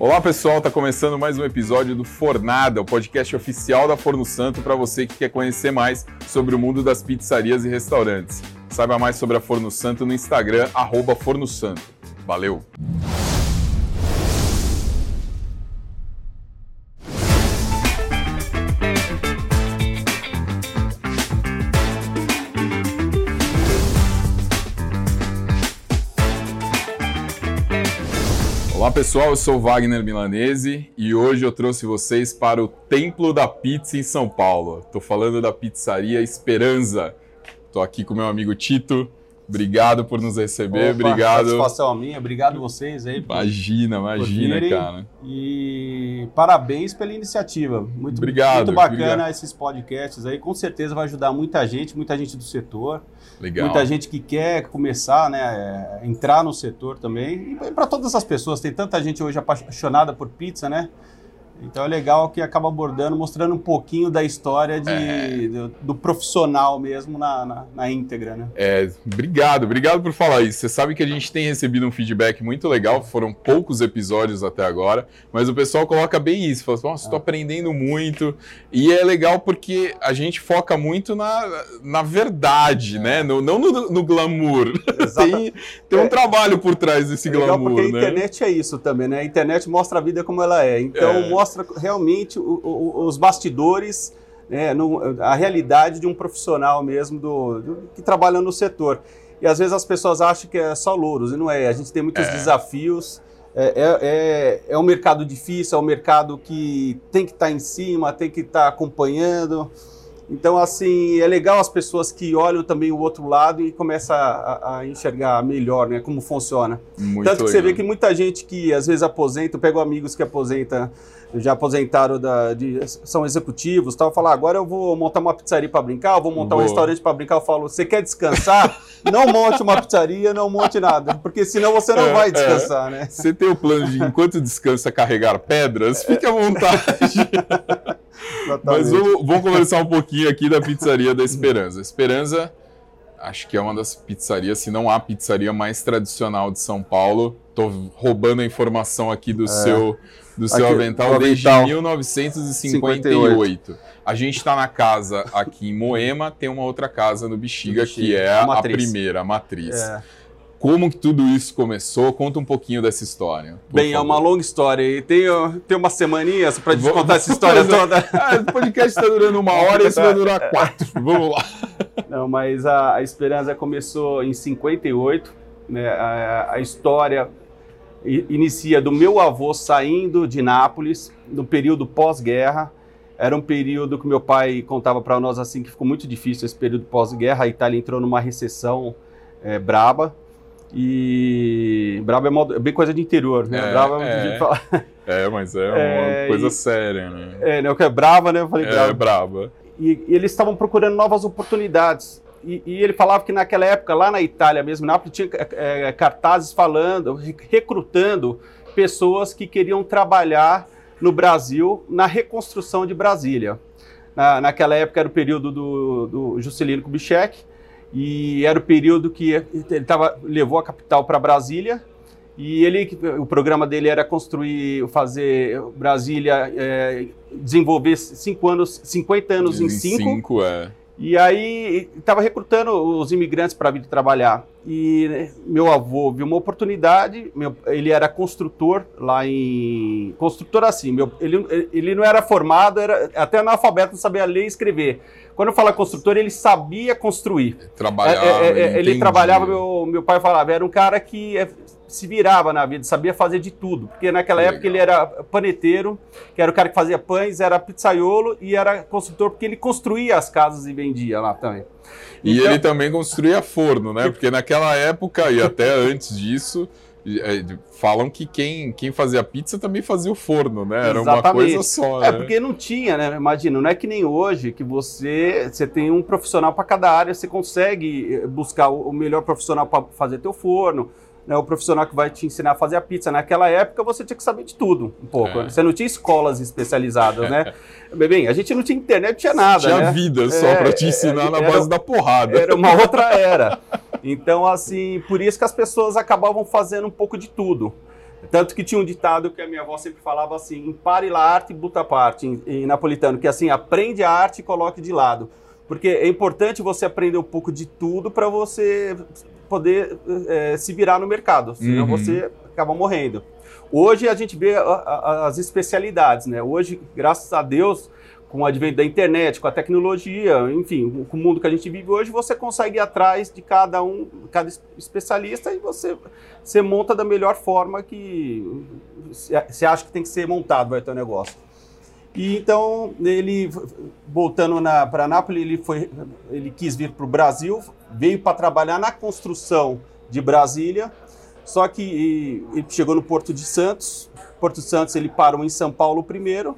Olá pessoal, está começando mais um episódio do Fornada, o podcast oficial da Forno Santo para você que quer conhecer mais sobre o mundo das pizzarias e restaurantes. Saiba mais sobre a Forno Santo no Instagram, arroba Forno Santo. Valeu! Pessoal, eu sou Wagner Milanese e hoje eu trouxe vocês para o Templo da Pizza em São Paulo. Estou falando da pizzaria Esperança. Estou aqui com meu amigo Tito. Obrigado por nos receber, Opa, obrigado. Satisfação minha, obrigado vocês aí. por- Imagina, imagina, virem. cara. E parabéns pela iniciativa. Muito, Obrigado, muito bacana obrigado. esses podcasts aí. Com certeza vai ajudar muita gente, muita gente do setor, Legal. muita gente que quer começar, né, é, entrar no setor também. E para todas as pessoas, tem tanta gente hoje apaixonada por pizza, né? Então é legal que acaba abordando, mostrando um pouquinho da história de, É. do, do profissional mesmo na, na, na íntegra, né? É, obrigado, obrigado por falar isso. Você sabe que a gente tem recebido um feedback muito legal, foram poucos episódios até agora, mas o pessoal coloca bem isso, fala assim, nossa, estou aprendendo muito. E é legal porque a gente foca muito na, na verdade, né? No- não no, no glamour. tem, tem um É. trabalho por trás desse É legal glamour, porque a né? internet é isso também, né? A internet mostra a vida como ela é. Então É. mostra realmente o- o- os bastidores, né, no- a realidade de um profissional mesmo do, do- que trabalha no setor. E às vezes as pessoas acham que é só louros, e não é. A gente tem muitos É. desafios. É, é, é, é um mercado difícil, é um mercado que tem que estar em cima, tem que estar acompanhando. Então, assim, é legal as pessoas que olham também o outro lado e começam a, a- enxergar melhor, né, como funciona. Muito Tanto que você legal. vê que muita gente que às vezes aposenta, eu pego amigos que aposentam, já aposentaram, da, de- são executivos, tal, falar agora eu vou montar uma pizzaria para brincar, eu vou montar um Boa. restaurante para brincar, eu falo, você quer descansar? não monte uma pizzaria, não monte nada, porque senão você não É, vai é. descansar, né? Você tem o plano de, enquanto descansa, carregar pedras? Fique à vontade. Mas vamos, vamos conversar um pouquinho aqui da pizzaria da Esperança. Esperança, acho que é uma das pizzarias, se não a pizzaria mais tradicional de São Paulo. Tô roubando a informação aqui do seu, do seu É. Aqui, avental do desde avental. 1958. A gente está na casa aqui em Moema, tem uma outra casa no Bexiga, Bexiga, que é a a, primeira, a matriz. É. Como que tudo isso começou? Conta um pouquinho dessa história. Bem, é favor. uma longa história e tem, tem umas semaninhas para Vou- contar essa história toda. Ah, o podcast está durando uma hora e esse vai durar quatro. Vamos lá. Não, mas a, a Esperança começou em 58, né? A, a história inicia do meu avô saindo de Nápoles, no período pós-guerra. Era um período que meu pai contava para nós assim que ficou muito difícil esse período pós-guerra. A Itália entrou numa recessão é, braba. E braba é, modo- é bem coisa de interior, né? É, braba é. a gente fala- É, mas é uma É, coisa e- séria, né? é, né? O que é brava, né? Eu falei É, brava. braba. e, e eles estavam procurando novas oportunidades. E, e ele falava que naquela época, lá na Itália mesmo, em Nápoles, tinha é, cartazes falando, re- recrutando pessoas que queriam trabalhar no Brasil na reconstrução de Brasília. Na, naquela época era o período do, do Juscelino Kubitschek, e era o período que ele tava, levou a capital para Brasília, e ele, o programa dele era construir, fazer Brasília, é, desenvolver cinco anos, 50 anos em cinco, cinco é. E aí estava recrutando os imigrantes para vir trabalhar. E né, meu avô viu uma oportunidade, meu- ele era construtor lá em. Construtor assim, meu- ele, ele não era formado, era até analfabeto, não sabia ler e escrever. Quando eu falo construtor, ele sabia construir. Trabalhava. É, é, é, ele entendia. trabalhava, meu, meu pai falava, era um cara que é, se virava na vida, sabia fazer de tudo. Porque naquela Legal. época ele era paneteiro, que era o cara que fazia pães, era pizzaiolo e era construtor, porque ele construía as casas e vendia lá também. E Então- ele também construía forno, né? Porque naquela época e até antes disso. é, falam que quem, quem fazia pizza também fazia o forno, né? Era uma Exatamente. coisa só. É, né? porque não tinha, né? Imagina, não é que nem hoje que você, você tem um profissional para cada área, você consegue eh, buscar o o melhor profissional para fazer teu forno, né? o profissional que vai te ensinar a fazer a pizza. Naquela época você tinha que saber de tudo, um pouco. É. Você não tinha escolas especializadas, né? Bem, a gente não tinha internet, não tinha nada, Tinha né? vida só É, pra te é, ensinar na era- base da porrada. Era uma outra era. Então, assim, por isso que as pessoas acabavam fazendo um pouco de tudo. Tanto que tinha um ditado que a minha avó sempre falava assim: impare la arte, buta parte, em, em napolitano, que é assim, aprende a arte e coloque de lado. Porque é importante você aprender um pouco de tudo para você poder é, se virar no mercado, senão uhum. você acaba morrendo. Hoje a gente vê a, a, as especialidades, né? Hoje, graças a Deus, com o advento da internet, com a tecnologia, enfim, com o mundo que a gente vive hoje, você consegue ir atrás de cada um, cada especialista e você, você monta da melhor forma que você acha que tem que ser montado vai ter o negócio. E então ele voltando para Nápoles, ele foi, ele quis vir para o Brasil, veio para trabalhar na construção de Brasília. Só que ele chegou no Porto de Santos. Porto de Santos ele parou em São Paulo primeiro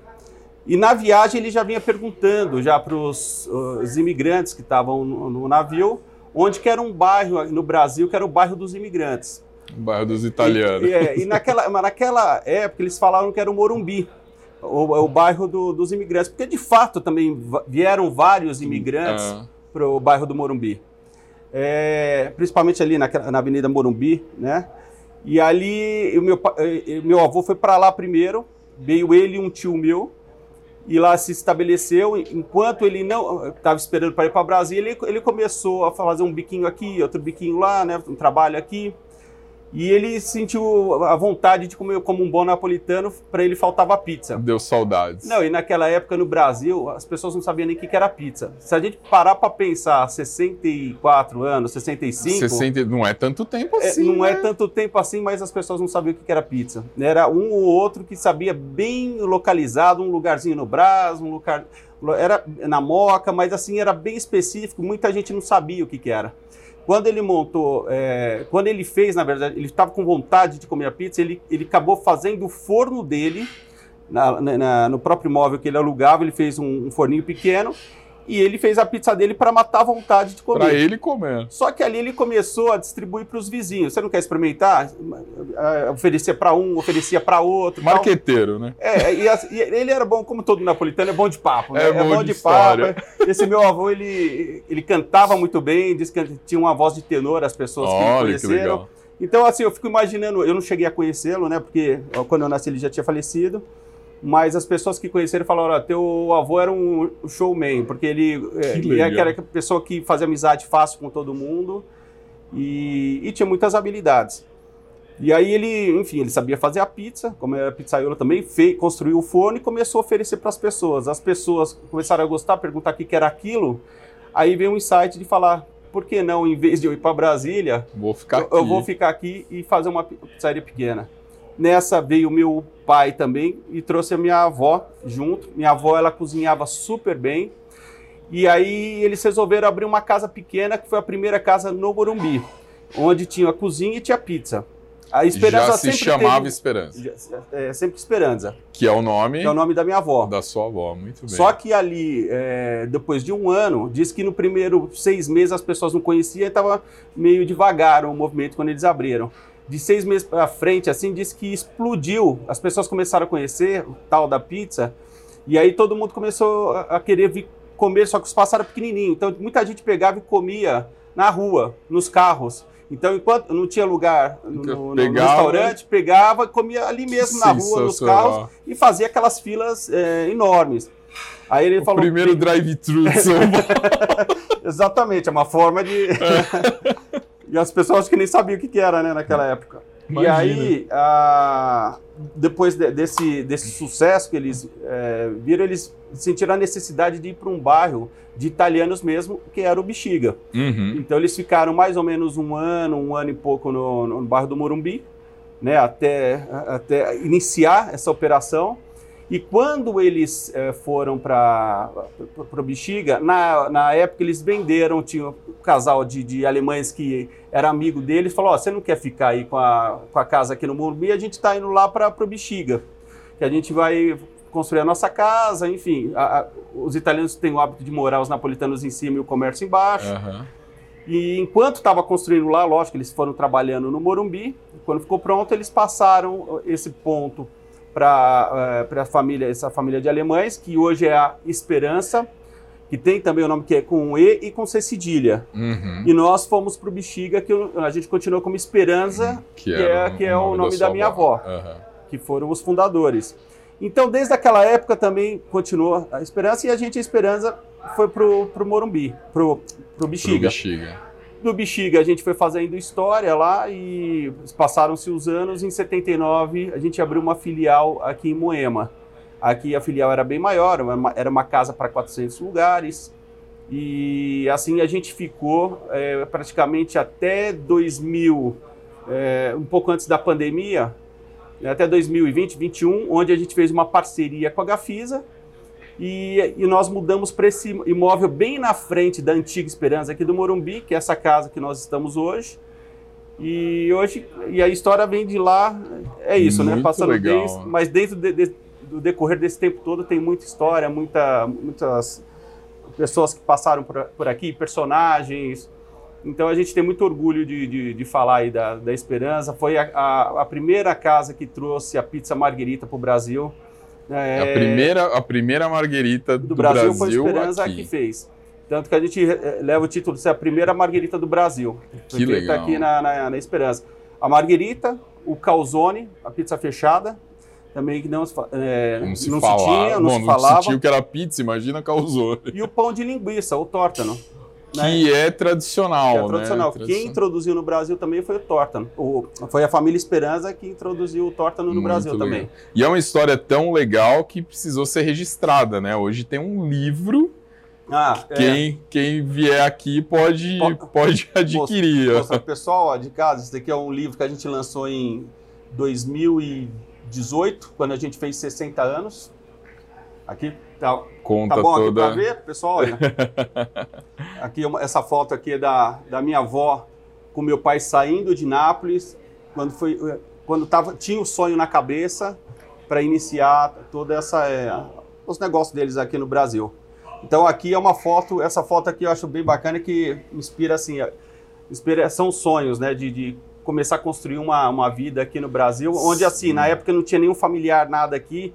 e na viagem ele já vinha perguntando já para os imigrantes que estavam no, no, navio, onde que era um bairro no Brasil que era o bairro dos imigrantes. O bairro dos italianos. E, é, e naquela, naquela época eles falaram que era o Morumbi, o, o bairro do, dos imigrantes, porque de fato também vieram vários imigrantes ah. para o bairro do Morumbi. É, principalmente ali na, na Avenida Morumbi, né? E ali o meu, meu avô foi para lá primeiro, veio ele e um tio meu, e lá se estabeleceu. Enquanto ele não estava esperando para ir para Brasília, ele, ele começou a fazer um biquinho aqui, outro biquinho lá, né, um trabalho aqui. E ele sentiu a vontade de comer como um bom napolitano, para ele faltava pizza. Deu saudades. Não, e naquela época no Brasil, as pessoas não sabiam nem o que era pizza. Se a gente parar para pensar 64 anos, 65. 60, não é tanto tempo é, assim. É, não né? é tanto tempo assim, mas as pessoas não sabiam o que era pizza. Era um ou outro que sabia bem localizado, um lugarzinho no Brás, um lugar. Era na Moca, mas assim, era bem específico, muita gente não sabia o que, que era. Quando ele montou, é, quando ele fez, na verdade, ele estava com vontade de comer a pizza, ele, ele acabou fazendo o forno dele, na, na, no próprio imóvel que ele alugava, ele fez um, um forninho pequeno e ele fez a pizza dele para matar a vontade de comer. Para ele comer. Só que ali ele começou a distribuir para os vizinhos. Você não quer experimentar? É, oferecia para um, oferecia para outro. Marqueteiro, tal. né? É, e, e, ele era bom, como todo napolitano, é bom de papo. Né? É, bom, é bom de, de papo. Esse meu avô, ele, ele cantava muito bem, disse que tinha uma voz de tenor, as pessoas Olha, que conheceram. Que legal. Então, assim, eu fico imaginando, eu não cheguei a conhecê-lo, né? Porque quando eu nasci ele já tinha falecido mas as pessoas que conheceram falaram: teu avô era um showman, porque ele, é, ele é aquela pessoa que fazia amizade fácil com todo mundo e, e, tinha muitas habilidades. E aí ele, enfim, ele sabia fazer a pizza, como era pizzaiolo também, fez, construiu o forno e começou a oferecer para as pessoas. As pessoas começaram a gostar, perguntar o que, que era aquilo. Aí veio um insight de falar: por que não, em vez de eu ir para Brasília, vou ficar eu, eu, vou ficar aqui e fazer uma pizzaria pequena. Nessa veio meu pai também e trouxe a minha avó junto. Minha avó ela cozinhava super bem. E aí eles resolveram abrir uma casa pequena, que foi a primeira casa no Morumbi, onde tinha a cozinha e tinha pizza. A Esperança Já se chamava teve, Esperança. É, sempre Esperança. Que é o nome. Que é o nome da minha avó. Da sua avó, muito bem. Só que ali, é, depois de um ano, diz que no primeiro seis meses as pessoas não conheciam e estava meio devagar o movimento quando eles abriram de seis meses para frente, assim, disse que explodiu. As pessoas começaram a conhecer o tal da pizza, e aí todo mundo começou a querer vir comer, só que os passaram pequenininho. Então muita gente pegava e comia na rua, nos carros. Então, enquanto não tinha lugar no, no, no restaurante, pegava e comia ali mesmo na rua, nos carros, e fazia aquelas filas é, enormes. Aí ele o falou. Primeiro drive-thru de São Paulo. Exatamente, é uma forma de. É. E as pessoas que nem sabiam o que, que era, né, naquela época. Imagina. E aí, a, depois de, desse, desse sucesso que eles é, viram, eles sentiram a necessidade de ir para um bairro de italianos mesmo, que era o Bexiga. Uhum. Então eles ficaram mais ou menos um ano, um ano e pouco no, no bairro do Morumbi, né, até, até iniciar essa operação. E quando eles é, foram para o Bexiga, na, na época eles venderam, tinha um casal de, de alemães que era amigo deles, falou, oh, você não quer ficar aí com a, com a casa aqui no Morumbi? A gente está indo lá para o Bexiga, que a gente vai construir a nossa casa, enfim. A, a, os italianos têm o hábito de morar, os napolitanos em cima e o comércio embaixo. Uhum. E enquanto estava construindo lá, lógico, eles foram trabalhando no Morumbi. Quando ficou pronto, eles passaram esse ponto para é, a família, essa família de alemães, que hoje é a Esperança, que tem também o nome que é com E e com C cedilha. Uhum. E nós fomos para o Bexiga, que a gente continuou como Esperança, que, é, que é o nome da, da minha avó, uhum. que foram os fundadores. Então, desde aquela época também continuou a Esperança e a gente, a Esperança, foi pro, pro Morumbi, pro, pro Bexiga. Pro Bexiga. Do Bexiga a gente foi fazendo história lá e passaram-se os anos. Em 79 a gente abriu uma filial aqui em Moema. Aqui a filial era bem maior, era uma casa para 400 lugares. E assim a gente ficou é, praticamente até 2000, é, um pouco antes da pandemia, até 2020, 2021, onde a gente fez uma parceria com a Gafisa e, e nós mudamos para esse imóvel bem na frente da antiga Esperança aqui do Morumbi, que é essa casa que nós estamos hoje. E hoje e a história vem de lá, é isso, né? Muito né? Passando legal. desde, mas dentro de, de, do decorrer desse tempo todo tem muita história, muita, muitas pessoas que passaram por, por aqui, personagens. Então a gente tem muito orgulho de, de, de falar aí da, da Esperança. Foi a, a, a, primeira casa que trouxe a pizza marguerita para o Brasil. É, a, primeira, a primeira marguerita do, do Brasil, Brasil, foi a Esperança aqui. que fez. Tanto que a gente eh, leva o título de ser a primeira marguerita do Brasil. Que tá legal. Está aqui na, na, na Esperança. A marguerita, o calzone, a pizza fechada, também que não, é, não se, não se tinha, não Bom, se falava. Não se tinha o que era pizza, imagina calzone. E o pão de linguiça, o tórtano. Né? Que é tradicional, que é tradicional. Né? Quem introduziu no Brasil também foi o tórtano. O, foi a família Esperança que introduziu o tórtano no Muito Brasil legal. também. E é uma história tão legal que precisou ser registrada, né? Hoje tem um livro ah, quem, é. quem vier aqui pode, pode adquirir. Poxa, pessoal ó, de casa, esse daqui é um livro que a gente lançou em 2018, quando a gente fez 60 anos. Aqui, tá, Conta tá bom toda... aqui para ver, pessoal? Olha. aqui, essa foto aqui é da, da minha avó com meu pai saindo de Nápoles, quando, foi, quando tava, tinha o sonho na cabeça para iniciar toda essa é, os negócios deles aqui no Brasil. Então aqui é uma foto, essa foto aqui eu acho bem bacana que inspira assim, inspira, são sonhos, né, de, de começar a construir uma, uma vida aqui no Brasil, onde assim, na época não tinha nenhum familiar, nada aqui,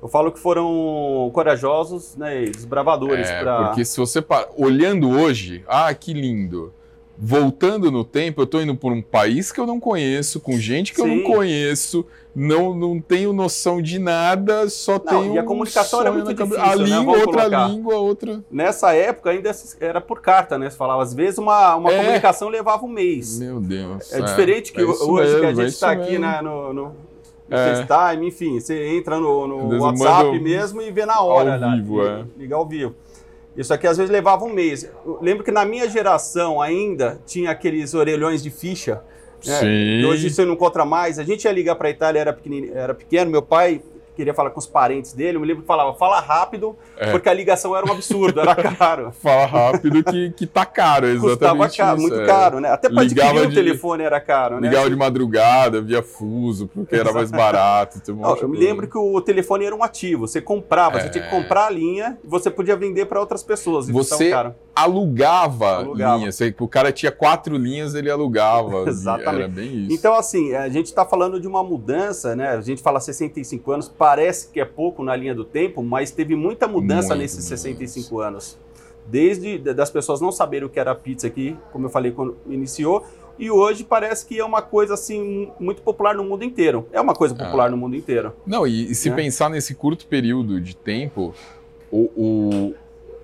eu falo que foram corajosos, né, desbravadores. É, pra... porque se você para... olhando hoje, ah, que lindo. Voltando no tempo, eu estou indo por um país que eu não conheço, com gente que Sim. eu não conheço, não, não tenho noção de nada, só não, tenho. E a comunicação era muito difícil. A né? língua, outra colocar. língua, outra. Nessa época ainda era por carta, né? Você falava, às vezes uma, uma é. comunicação levava um mês. Meu Deus. É, é diferente que é hoje mesmo, que a gente está aqui na, no, no é. FaceTime, enfim, você entra no, no WhatsApp mesmo e vê na hora. Ao vivo, é. Ligar ao vivo. Isso aqui às vezes levava um mês. Eu lembro que na minha geração ainda tinha aqueles orelhões de ficha. Né? Sim. hoje você não encontra mais. A gente ia ligar para a Itália, era, era pequeno, meu pai queria falar com os parentes dele, eu me lembro que falava, fala rápido, é. porque a ligação era um absurdo, era caro. fala rápido que, que tá caro, exatamente Custava caro, isso, muito é. caro, né? Até para adquirir o telefone era caro, né? Ligava de madrugada, via fuso, porque era mais barato. Um Não, eu me lembro que o telefone era um ativo, você comprava, é. você tinha que comprar a linha e você podia vender para outras pessoas. Você alugava, alugava. linhas, o cara tinha quatro linhas, ele alugava. Exatamente. Era bem isso. Então, assim, a gente está falando de uma mudança, né? A gente fala 65 anos, parece que é pouco na linha do tempo, mas teve muita mudança Muito nesses 65 anos. Desde das pessoas não saberem o que era pizza aqui, como eu falei quando iniciou, e hoje parece que é uma coisa assim muito popular no mundo inteiro. É uma coisa popular ah. no mundo inteiro. Não, e, e se é. pensar nesse curto período de tempo, o, o,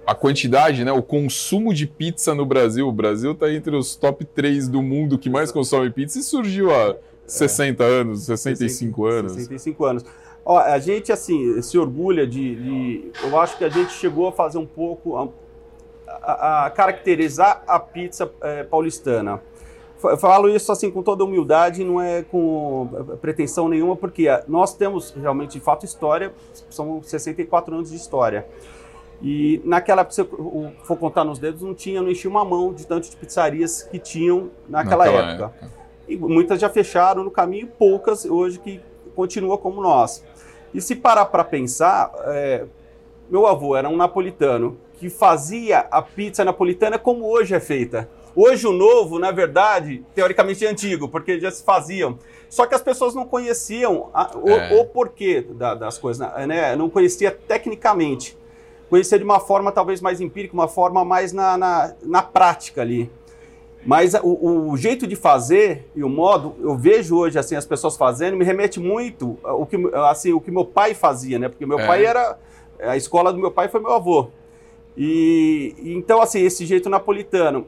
a quantidade, né, o consumo de pizza no Brasil, o Brasil está entre os top 3 do mundo que mais consome pizza e surgiu há 60 é. anos, 65 60, anos. 65 anos. Ó, a gente, assim, se orgulha de, de, Eu acho que a gente chegou a fazer um pouco. a, a, a caracterizar a pizza é, paulistana. Eu falo isso assim com toda humildade, não é com pretensão nenhuma, porque nós temos realmente, de fato, história, são 64 anos de história. E naquela época, se for contar nos dedos, não tinha, não enchia uma mão de tanto de pizzarias que tinham naquela, naquela época. época. E muitas já fecharam no caminho, poucas hoje que continuam como nós. E se parar para pensar, é, meu avô era um napolitano que fazia a pizza napolitana como hoje é feita. Hoje o novo, na verdade, teoricamente é antigo, porque já se faziam. Só que as pessoas não conheciam a, o, é. o, porquê da, das coisas, né? Não conhecia tecnicamente. Conhecia de uma forma talvez mais empírica, uma forma mais na, na, na prática ali. Mas o, o, jeito de fazer e o modo, eu vejo hoje assim as pessoas fazendo, me remete muito o que assim o que meu pai fazia, né? Porque meu é. pai era a escola do meu pai foi meu avô. E então assim esse jeito napolitano.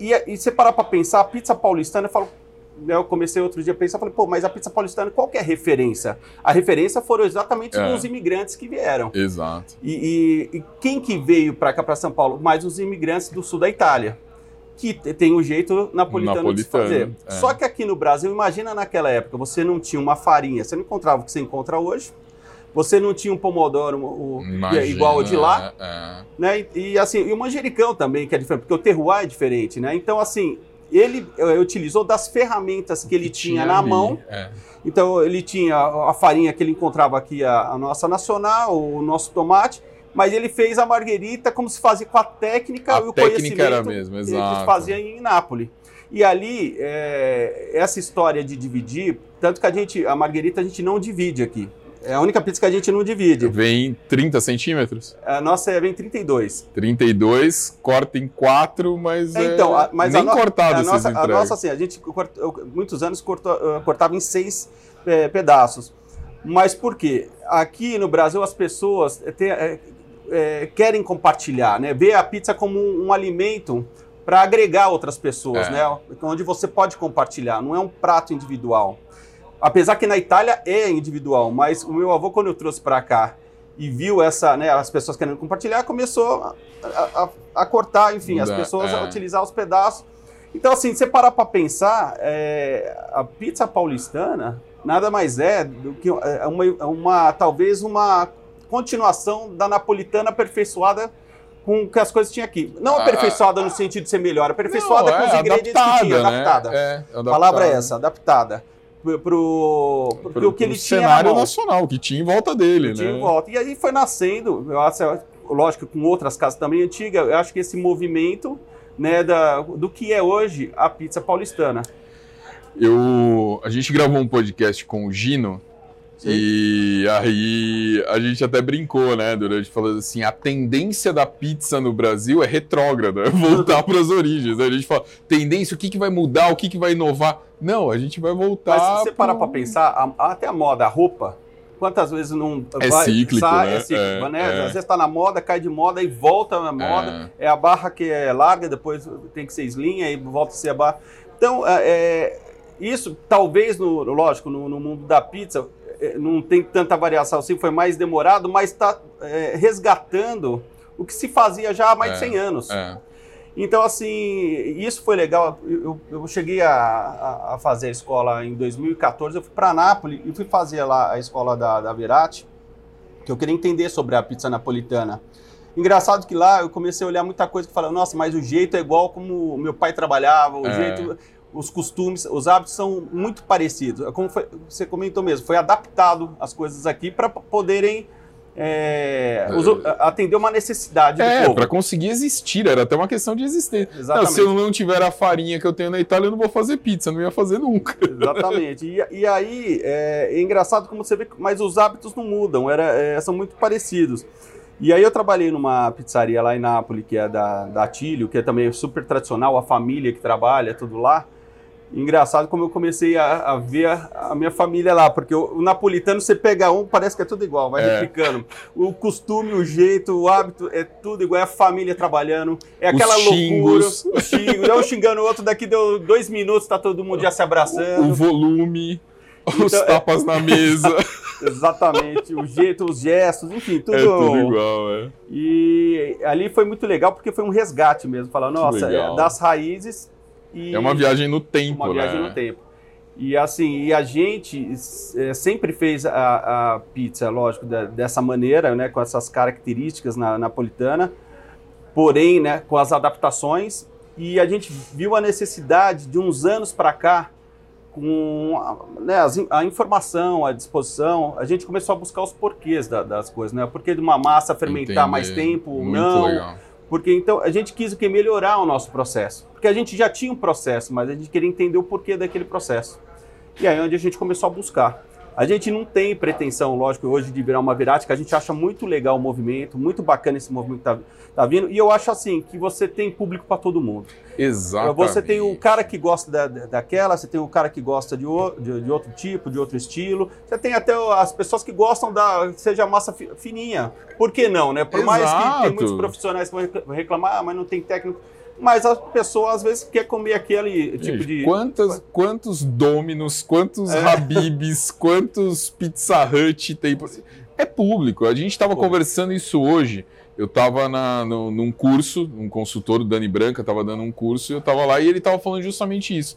E, e você parar para pensar, a pizza paulistana, eu falo, eu comecei outro dia a pensar, falei, pô, mas a pizza paulistana, qual que é a referência? A referência foram exatamente é. os imigrantes que vieram. Exato. E, e, e quem que veio para cá, para São Paulo? Mais os imigrantes do sul da Itália que tem um jeito napolitano, napolitano de se fazer. É. Só que aqui no Brasil, imagina naquela época, você não tinha uma farinha, você não encontrava o que você encontra hoje, você não tinha um pomodoro o, Imagina, igual ao de lá, é, é. né? E, e, assim, e o manjericão também, que é diferente, porque o terroir é diferente, né? Então, assim, ele utilizou das ferramentas que ele tinha, tinha, na ali, mão. É. Então, ele tinha a farinha que ele encontrava aqui, a, a nossa nacional, o nosso tomate, mas ele fez a marguerita como se fazia com a técnica a e o técnica era mesmo, exato. que fazia em Nápoles. E ali, é, essa história de dividir, tanto que a gente, a marguerita a gente não divide aqui. É a única pizza que a gente não divide. Vem 30 centímetros? A nossa é, vem 32. 32, corta em 4, mas, é, então, a, mas nem a no, cortado a nossa, a nossa, assim, a gente muitos anos cortou, cortava em 6 é, pedaços. Mas por quê? Aqui no Brasil as pessoas é, é, querem compartilhar, né? Ver a pizza como um, um alimento para agregar outras pessoas, é. né? Onde você pode compartilhar, não é um prato individual. Apesar que na Itália é individual, mas o meu avô quando eu trouxe para cá e viu essa, né, as pessoas querendo compartilhar, começou a, a, a cortar, enfim, as pessoas é. a utilizar os pedaços. Então, assim, você parar para pensar, é, a pizza paulistana nada mais é do que é uma, é uma talvez uma continuação da napolitana aperfeiçoada com que as coisas tinham aqui. Não ah, aperfeiçoada no sentido de ser melhor, aperfeiçoada não, com é, os ingredientes que tinha, né? adaptada. É, A palavra é essa, adaptada. Pro, pro, pro, pro que ele tinha. cenário nacional, que tinha em volta dele, né? Tinha em volta. E aí foi nascendo, eu acho, lógico, com outras casas também antigas, eu acho que esse movimento né, da, do que é hoje a pizza paulistana. Eu, a gente gravou um podcast com o Gino, e aí a gente até brincou, né, durante falando assim, a tendência da pizza no Brasil é retrógrada, é voltar para as origens. Né? A gente fala, tendência, o que, que vai mudar, o que, que vai inovar? Não, a gente vai voltar. Mas se você pro... parar para pensar, até a moda, a roupa, quantas vezes não é vai, cíclico, sai, né? É cíclico, é, né? É. Às vezes está na moda, cai de moda e volta na moda. É. é. a barra que é larga, depois tem que ser slim, aí volta a ser a barra. Então, é, é isso talvez, no, lógico, no, no mundo da pizza, não tem tanta variação assim, foi mais demorado, mas está é, resgatando o que se fazia já há mais é, de 100 anos. É. Então, assim, isso foi legal. Eu, eu cheguei a, a, fazer a escola em 2014, eu fui para Nápoles e fui fazer lá a escola da, da Verati, que eu queria entender sobre a pizza napolitana. Engraçado que lá eu comecei a olhar muita coisa que falava, nossa, mas o jeito é igual como meu pai trabalhava, o é. jeito os costumes, os hábitos são muito parecidos. Como foi, você comentou mesmo, foi adaptado as coisas aqui para poderem é, atender uma necessidade é, para conseguir existir, era até uma questão de existência. Não, se eu não tiver a farinha que eu tenho na Itália, eu não vou fazer pizza, não ia fazer nunca. Exatamente. E, e aí, é, é, engraçado como você vê, mas os hábitos não mudam, era, é, são muito parecidos. E aí eu trabalhei numa pizzaria lá em Nápoles, que é da, da Atílio, que é também super tradicional, a família que trabalha, tudo lá. Engraçado como eu comecei a, a ver a, a, minha família lá, porque o, o, napolitano você pega um, parece que é tudo igual, vai é. replicando. O costume, o jeito, o hábito, é tudo igual, é a família trabalhando, é aquela Os loucura. Os xingos, um xingando o outro, daqui deu dois minutos, tá todo mundo já se abraçando. O volume, então, os é tapas é... na mesa. Exatamente, o jeito, os gestos, enfim, tudo. É tudo igual, é. E ali foi muito legal porque foi um resgate mesmo, falar, nossa, das raízes e é uma viagem no tempo, uma né? viagem no tempo. E assim, e a gente é, sempre fez a, a pizza, lógico, da, dessa maneira, né, com essas características na, napolitana, porém, né, com as adaptações. E a gente viu a necessidade de uns anos para cá, com né, a informação, a disposição, a gente começou a buscar os porquês da, das coisas, né? Por que de uma massa fermentar Entendi. mais tempo, Muito não? Legal. Porque então a gente quis o que melhorar o nosso processo, porque a gente já tinha um processo, mas a gente queria entender o porquê daquele processo. E aí é onde a gente começou a buscar. A gente não tem pretensão, lógico, hoje de virar uma virática, a gente acha muito legal o movimento, muito bacana esse movimento que tá, tá vindo, e eu acho assim, que você tem público para todo mundo. Exato. Você tem o cara que gosta da, daquela, você tem o cara que gosta de, o, de, de, outro tipo, de outro estilo, você tem até as pessoas que gostam da, seja massa fininha. Por que não, né? Por Exato. mais que tem muitos profissionais que vão reclamar, ah, mas não tem técnico mas a pessoa às vezes quer comer aquele tipo de. Quantos, quantos Dominos, quantos é. Habibs, quantos Pizza Hut tem. É público. A gente estava conversando isso hoje. Eu estava num curso, um consultor, o Dani Branca, estava dando um curso, e eu estava lá e ele estava falando justamente isso.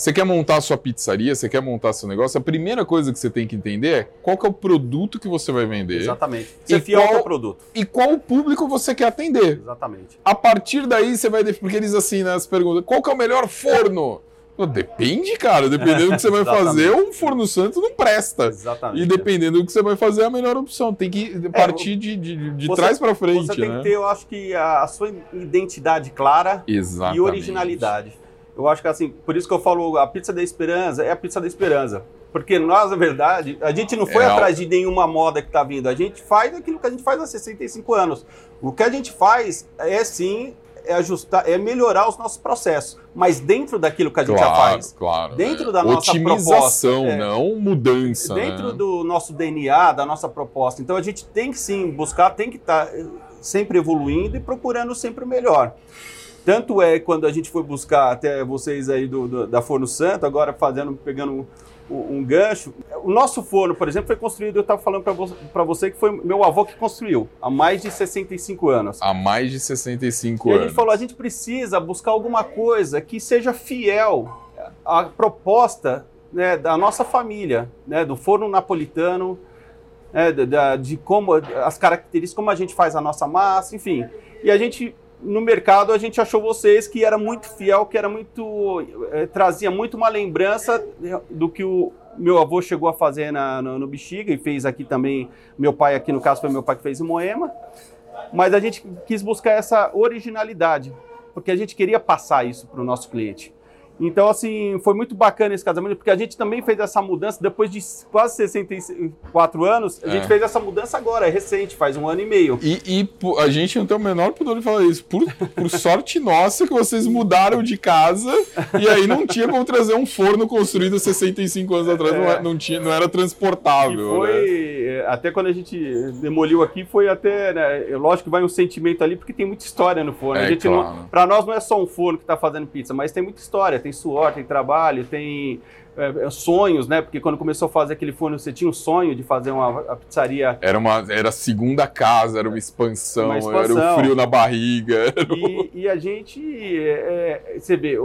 Você quer montar a sua pizzaria, você quer montar seu negócio, a primeira coisa que você tem que entender é qual que é o produto que você vai vender. Exatamente. Ser fiel qual, ao produto. E qual o público você quer atender. Exatamente. A partir daí você vai porque eles assim nas perguntas, qual que é o melhor forno? Depende, cara. Dependendo do que você vai fazer, um forno santo não presta. Exatamente. E dependendo do que você vai fazer, é a melhor opção. Tem que partir é, de, de, de você, trás para frente. Você tem né? que ter, eu acho que, a, a sua identidade clara Exatamente. e originalidade. Eu acho que assim, por isso que eu falo, a pizza da esperança é a pizza da esperança. Porque nós, na verdade, a gente não foi é atrás de nenhuma moda que está vindo. A gente faz aquilo que a gente faz há 65 anos. O que a gente faz é sim é ajustar, é melhorar os nossos processos, mas dentro daquilo que a gente claro, já faz. Claro, dentro é. da nossa Otimização, proposta, é, não mudança. Dentro né? do nosso DNA, da nossa proposta. Então a gente tem que sim buscar, tem que estar tá sempre evoluindo e procurando sempre o melhor. Tanto é quando a gente foi buscar até vocês aí do, do da Forno Santo, agora fazendo, pegando um, um, gancho. O nosso forno, por exemplo, foi construído, eu estava falando para você, você que foi meu avô que construiu, há mais de 65 anos. Há mais de 65 e anos. a gente falou, a gente precisa buscar alguma coisa que seja fiel à proposta né, da nossa família, né, do forno napolitano, né, de, de como as características, como a gente faz a nossa massa, enfim. E a gente no mercado a gente achou vocês que era muito fiel, que era muito. É, trazia muito uma lembrança do que o meu avô chegou a fazer na, no, no Bexiga e fez aqui também. Meu pai, aqui no caso, foi meu pai que fez em Moema. Mas a gente quis buscar essa originalidade, porque a gente queria passar isso para o nosso cliente. Então, assim, foi muito bacana esse casamento, porque a gente também fez essa mudança depois de quase 64 anos. A gente é. fez essa mudança agora, é recente, faz um ano e meio. E, e a gente não tem o menor pudor de falar isso. Por, por sorte nossa que vocês mudaram de casa e aí não tinha como trazer um forno construído 65 anos atrás, é. não, é, não, tinha, não era transportável. E foi, né? até quando a gente demoliu aqui, foi até, né, lógico que vai um sentimento ali, porque tem muita história no forno. É, a gente claro. Para nós não é só um forno que está fazendo pizza, mas tem muita história, tem tem suor, tem trabalho, tem é, é, sonhos, né? Porque quando começou a fazer aquele forno, você tinha um sonho de fazer uma pizzaria. Era uma era a segunda casa, era uma expansão, uma expansão. era o frio na barriga. E, e, a gente, é, é, você vê,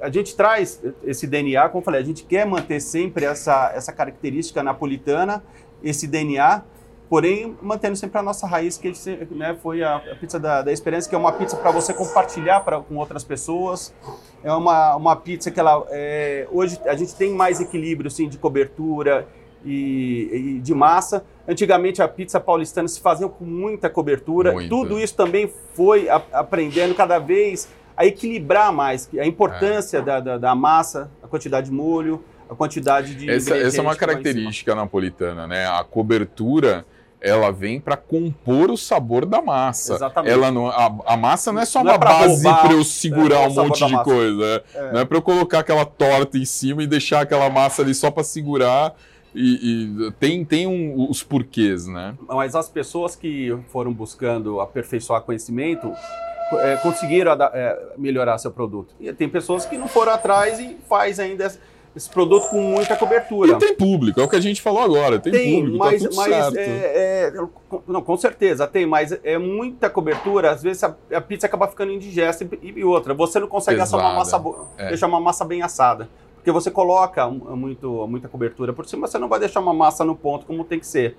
a gente traz esse DNA, como eu falei, a gente quer manter sempre essa, essa característica napolitana, esse DNA, porém mantendo sempre a nossa raiz, que né, foi a, pizza da, da Esperança, que é uma pizza para você compartilhar pra, com outras pessoas. É uma, uma pizza que ela. É, hoje a gente tem mais equilíbrio assim, de cobertura e, e, de massa. Antigamente a pizza paulistana se fazia com muita cobertura. Muito. Tudo isso também foi a, aprendendo cada vez a equilibrar mais a importância é. da, da, da massa, a quantidade de molho, a quantidade de. Essa, essa é uma característica napolitana, né? A cobertura ela vem para compor o sabor da massa. Exatamente. Ela não, a, a massa não é só não é uma é base para eu segurar é, um monte de coisa. É. Não é para eu colocar aquela torta em cima e deixar aquela massa ali só para segurar. E, e, tem, tem um, os porquês, né? Mas as pessoas que foram buscando aperfeiçoar conhecimento é, conseguiram é, melhorar seu produto. E tem pessoas que não foram atrás e faz ainda esse produto com muita cobertura. E tem público, é o que a gente falou agora. Tem, tem público, tá mas, tá mas certo. É, é, não, com certeza tem, mas é muita cobertura. Às vezes a, a pizza acaba ficando indigesta e, e, outra. Você não consegue assar uma massa é. deixar uma massa bem assada. Porque você coloca muito, muita cobertura por cima, você não vai deixar uma massa no ponto como tem que ser.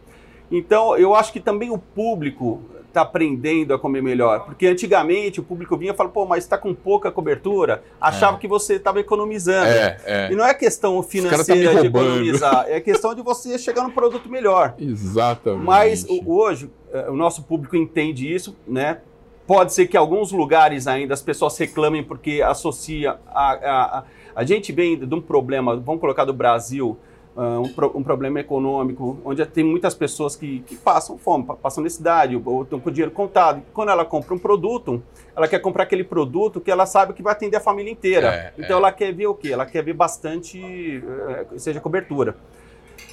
Então, eu acho que também o público está aprendendo a comer melhor. Porque antigamente o público vinha e falava, pô, mas está com pouca cobertura, achava é. que você estava economizando. É, é. E não é questão tá financeira tá de economizar, é questão de você chegar num produto melhor. Exatamente. Mas hoje é, o nosso público entende isso, né? Pode ser que em alguns lugares ainda as pessoas reclamem porque associa a, a, a, a gente vem de um problema, vamos colocar do Brasil, um, pro, um, problema econômico, onde tem muitas pessoas que, que passam fome, passam necessidade, ou, estão com o dinheiro contado. Quando ela compra um produto, ela quer comprar aquele produto que ela sabe que vai atender a família inteira. É, então é. ela quer ver o quê? Ela quer ver bastante, uh, seja cobertura.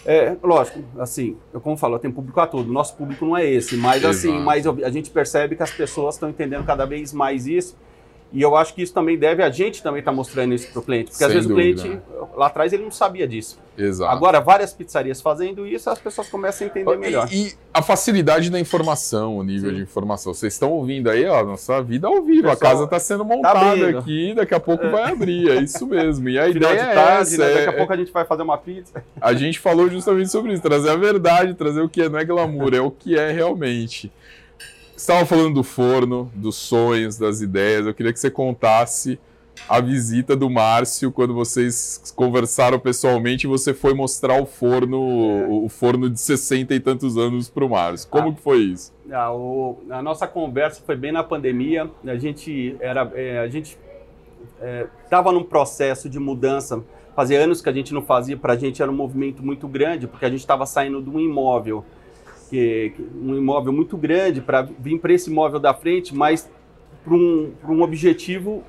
É, lógico, assim, eu como falo, tem público a todo. Nosso público não é esse, mas assim, Exato. assim, mas a gente percebe que as pessoas estão entendendo cada vez mais isso. E eu acho que isso também deve a gente também estar tá mostrando isso para o cliente. Porque Sem às vezes dúvida. o cliente, lá atrás, ele não sabia disso. Exato. Agora, várias pizzarias fazendo isso, as pessoas começam a entender melhor. E, e a facilidade da informação, o nível Sim. de informação. Vocês estão ouvindo aí, ó, nossa vida ao vivo. Pessoal, a casa está sendo tá montada tá aqui, daqui a pouco é. vai abrir. É isso mesmo. E a Final ideia é tarde, é essa. Né? Daqui a é pouco a gente vai fazer uma pizza. A gente falou justamente sobre isso, trazer a verdade, trazer o que é, não é glamour, é o que é realmente estava falando do forno, dos sonhos, das ideias. Eu queria que você contasse a visita do Márcio quando vocês conversaram pessoalmente e você foi mostrar o forno, é. o forno de 60 e tantos anos para o Márcio. Como ah, que foi isso? Ah, o, a nossa conversa foi bem na pandemia. A gente era, é, a gente estava é, num processo de mudança. Fazia anos que a gente não fazia. Para a gente era um movimento muito grande porque a gente estava saindo de um imóvel que, um imóvel muito grande para vir para esse imóvel da frente, mas para um, um objetivo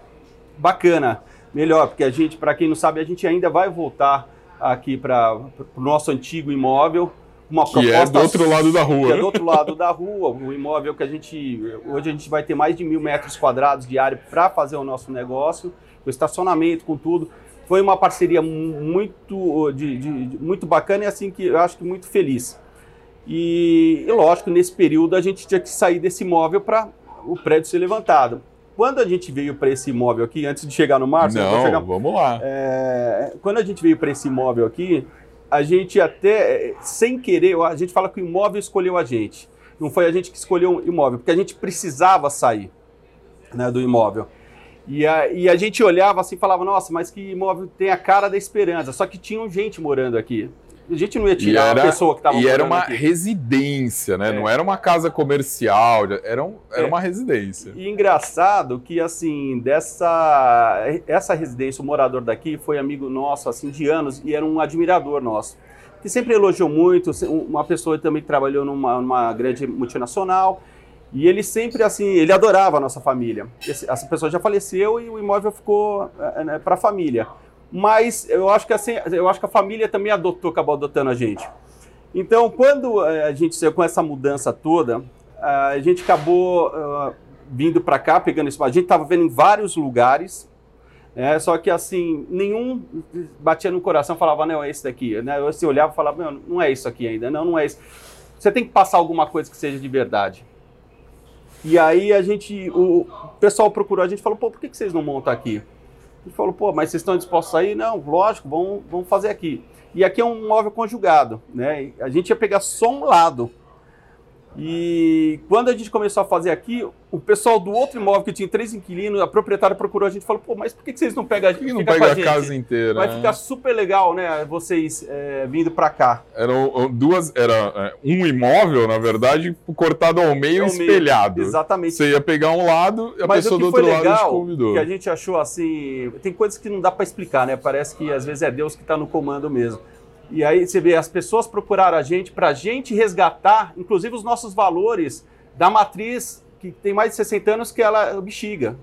bacana, melhor, porque a gente, para quem não sabe, a gente ainda vai voltar aqui para o nosso antigo imóvel, uma que proposta é do outro lado da rua. Que é do outro lado da rua, o imóvel que a gente hoje a gente vai ter mais de mil metros quadrados de área para fazer o nosso negócio, com estacionamento, com tudo. Foi uma parceria muito, de, de, muito bacana e assim que eu acho que muito feliz. E, e, lógico, nesse período a gente tinha que sair desse imóvel para o prédio ser levantado. Quando a gente veio para esse imóvel aqui, antes de chegar no Márcio, Não, chegar, vamos lá. É, quando a gente veio para esse imóvel aqui, a gente até, sem querer, a gente fala que o imóvel escolheu a gente. Não foi a gente que escolheu o imóvel, porque a gente precisava sair né, do imóvel. E a, e a gente olhava assim e falava, nossa, mas que imóvel tem a cara da esperança. Só que tinha gente morando aqui. A gente não ia tirar era, a pessoa que estava E era uma aqui. residência, né? É. Não era uma casa comercial, era, um, era é. uma residência. E engraçado que, assim, dessa essa residência, o morador daqui foi amigo nosso, assim, de anos, e era um admirador nosso. Que sempre elogiou muito, uma pessoa também que trabalhou numa, numa grande multinacional, e ele sempre, assim, ele adorava a nossa família. Essa pessoa já faleceu e o imóvel ficou é, né, para a família mas eu acho que assim, eu acho que a família também adotou, acabou adotando a gente. Então, quando eh, a gente saiu com essa mudança toda, a gente acabou uh, vindo para cá, pegando isso. A gente estava vendo em vários lugares, né, só que assim, nenhum batia no coração falava, não, é esse daqui. Né? Eu se olhava e falava, não, não é isso aqui ainda, não, não é isso. Você tem que passar alguma coisa que seja de verdade. E aí a gente, o pessoal procurou a gente falou, pô, por que, que vocês não montam aqui? Ele falou, pô, mas vocês estão dispostos a ir? Não, lógico, vamos, vamos fazer aqui. E aqui é um móvel conjugado, né? A gente ia pegar só um lado. E quando a gente começou a fazer aqui, o pessoal do outro imóvel que tinha três inquilinos, a proprietária procurou a gente e falou: pô, mas por que vocês não pegam a gente? não pega a, a casa inteira? Vai né? ficar super legal, né? Vocês é, vindo para cá. Eram duas, era é, um imóvel, na verdade, cortado ao meio e espelhado. Meio. Exatamente. Você ia pegar um lado e a mas pessoa do outro lado te convidou. Que a gente achou assim, tem coisas que não dá para explicar, né? Parece que às vezes é Deus que está no comando mesmo. E aí você vê, as pessoas procuraram a gente para a gente resgatar, inclusive, os nossos valores da matriz que tem mais de 60 anos, que ela é o bexiga.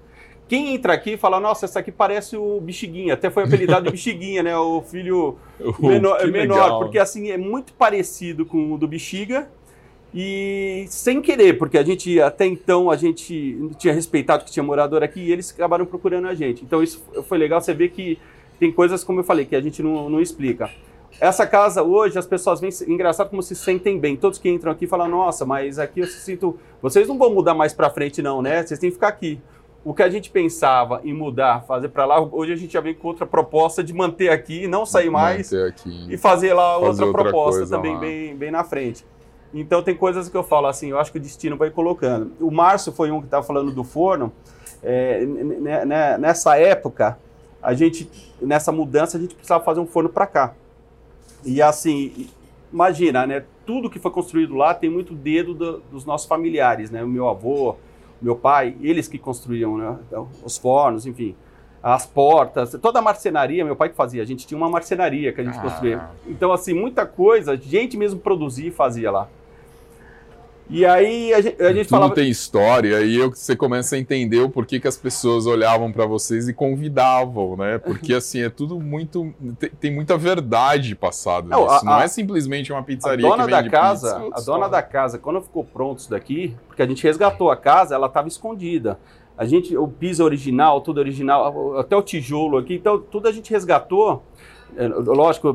Quem entra aqui fala, nossa, essa aqui parece o Bexiguinha. Até foi apelidado de Bexiguinha, né? O filho uh, menor, menor porque assim, é muito parecido com o do Bexiga. E sem querer, porque a gente até então a gente tinha respeitado que tinha morador aqui e eles acabaram procurando a gente. Então isso foi legal você ver que tem coisas, como eu falei, que a gente não, não explica. Essa casa hoje, as pessoas vêm, engraçado como se sentem bem. Todos que entram aqui falam, nossa, mas aqui eu sinto. Vocês não vão mudar mais para frente, não, né? Vocês têm que ficar aqui. O que a gente pensava em mudar, fazer para lá, hoje a gente já vem com outra proposta de manter aqui, não sair mais e fazer lá fazer outra, outra, proposta também bem, bem na frente. Então tem coisas que eu falo assim, eu acho que o destino vai colocando. O Márcio foi um que estava falando do forno. É, nessa época, a gente, nessa mudança, a gente precisava fazer um forno para cá. E assim, imagina, né? Tudo que foi construído lá tem muito dedo do, dos nossos familiares, né? O meu avô, meu pai, eles que construíam né? Então, os fornos, enfim. as portas, toda a marcenaria, meu pai que fazia, a gente tinha uma marcenaria que a gente ah. construía. Então, assim, muita coisa, gente mesmo produzia e fazia lá. E aí a gente, a gente Tudo falava. tem história, e aí você começa a entender o porquê que as pessoas olhavam para vocês e convidavam, né? Porque assim, é tudo muito. Tem, tem muita verdade passada não, nisso. A, não é simplesmente uma pizzaria. A dona da casa, pizza, a dona da casa, quando ficou pronto isso daqui, porque a gente resgatou a casa, ela estava escondida. A gente, o piso original, tudo original, até o tijolo aqui, então tudo a gente resgatou. É, lógico,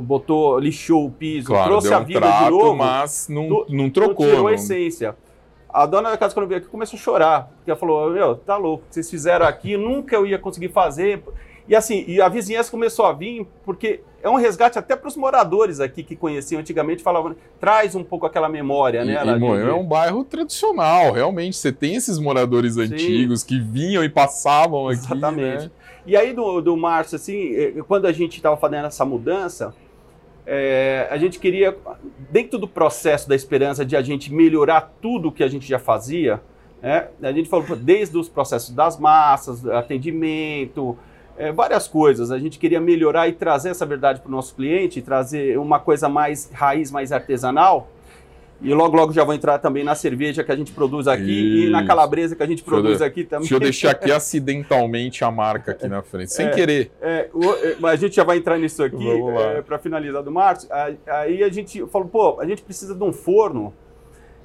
botou, lixou o piso, claro, trouxe um a vida trato, de novo. Mas não, não trocou. Não tirou não... a essência. A dona da casa, quando veio aqui, começou a chorar. Porque ela falou: Meu, tá louco, vocês fizeram aqui, nunca eu ia conseguir fazer. E assim, e a vizinhança começou a vir, porque é um resgate até para os moradores aqui que conheciam antigamente, falavam, traz um pouco aquela memória, né? E, é um bairro tradicional, realmente. Você tem esses moradores Sim. antigos que vinham e passavam aqui. Exatamente. Né? E aí, do, do Márcio, assim, eh, quando a gente estava fazendo essa mudança, é, a gente queria, dentro do processo da esperança de a gente melhorar tudo que a gente já fazia, né, a gente falou desde os processos das massas, atendimento, é, várias coisas. A gente queria melhorar e trazer essa verdade para o nosso cliente, trazer uma coisa mais raiz, mais artesanal. E logo, logo já vou entrar também na cerveja que a gente produz aqui Isso. e na calabresa que a gente produz eu, aqui também. Deixa eu deixar aqui acidentalmente a marca aqui na frente, sem é, querer. É, o, a gente já vai entrar nisso aqui é, para finalizar do Márcio. Aí a gente falou, pô, a gente precisa de um forno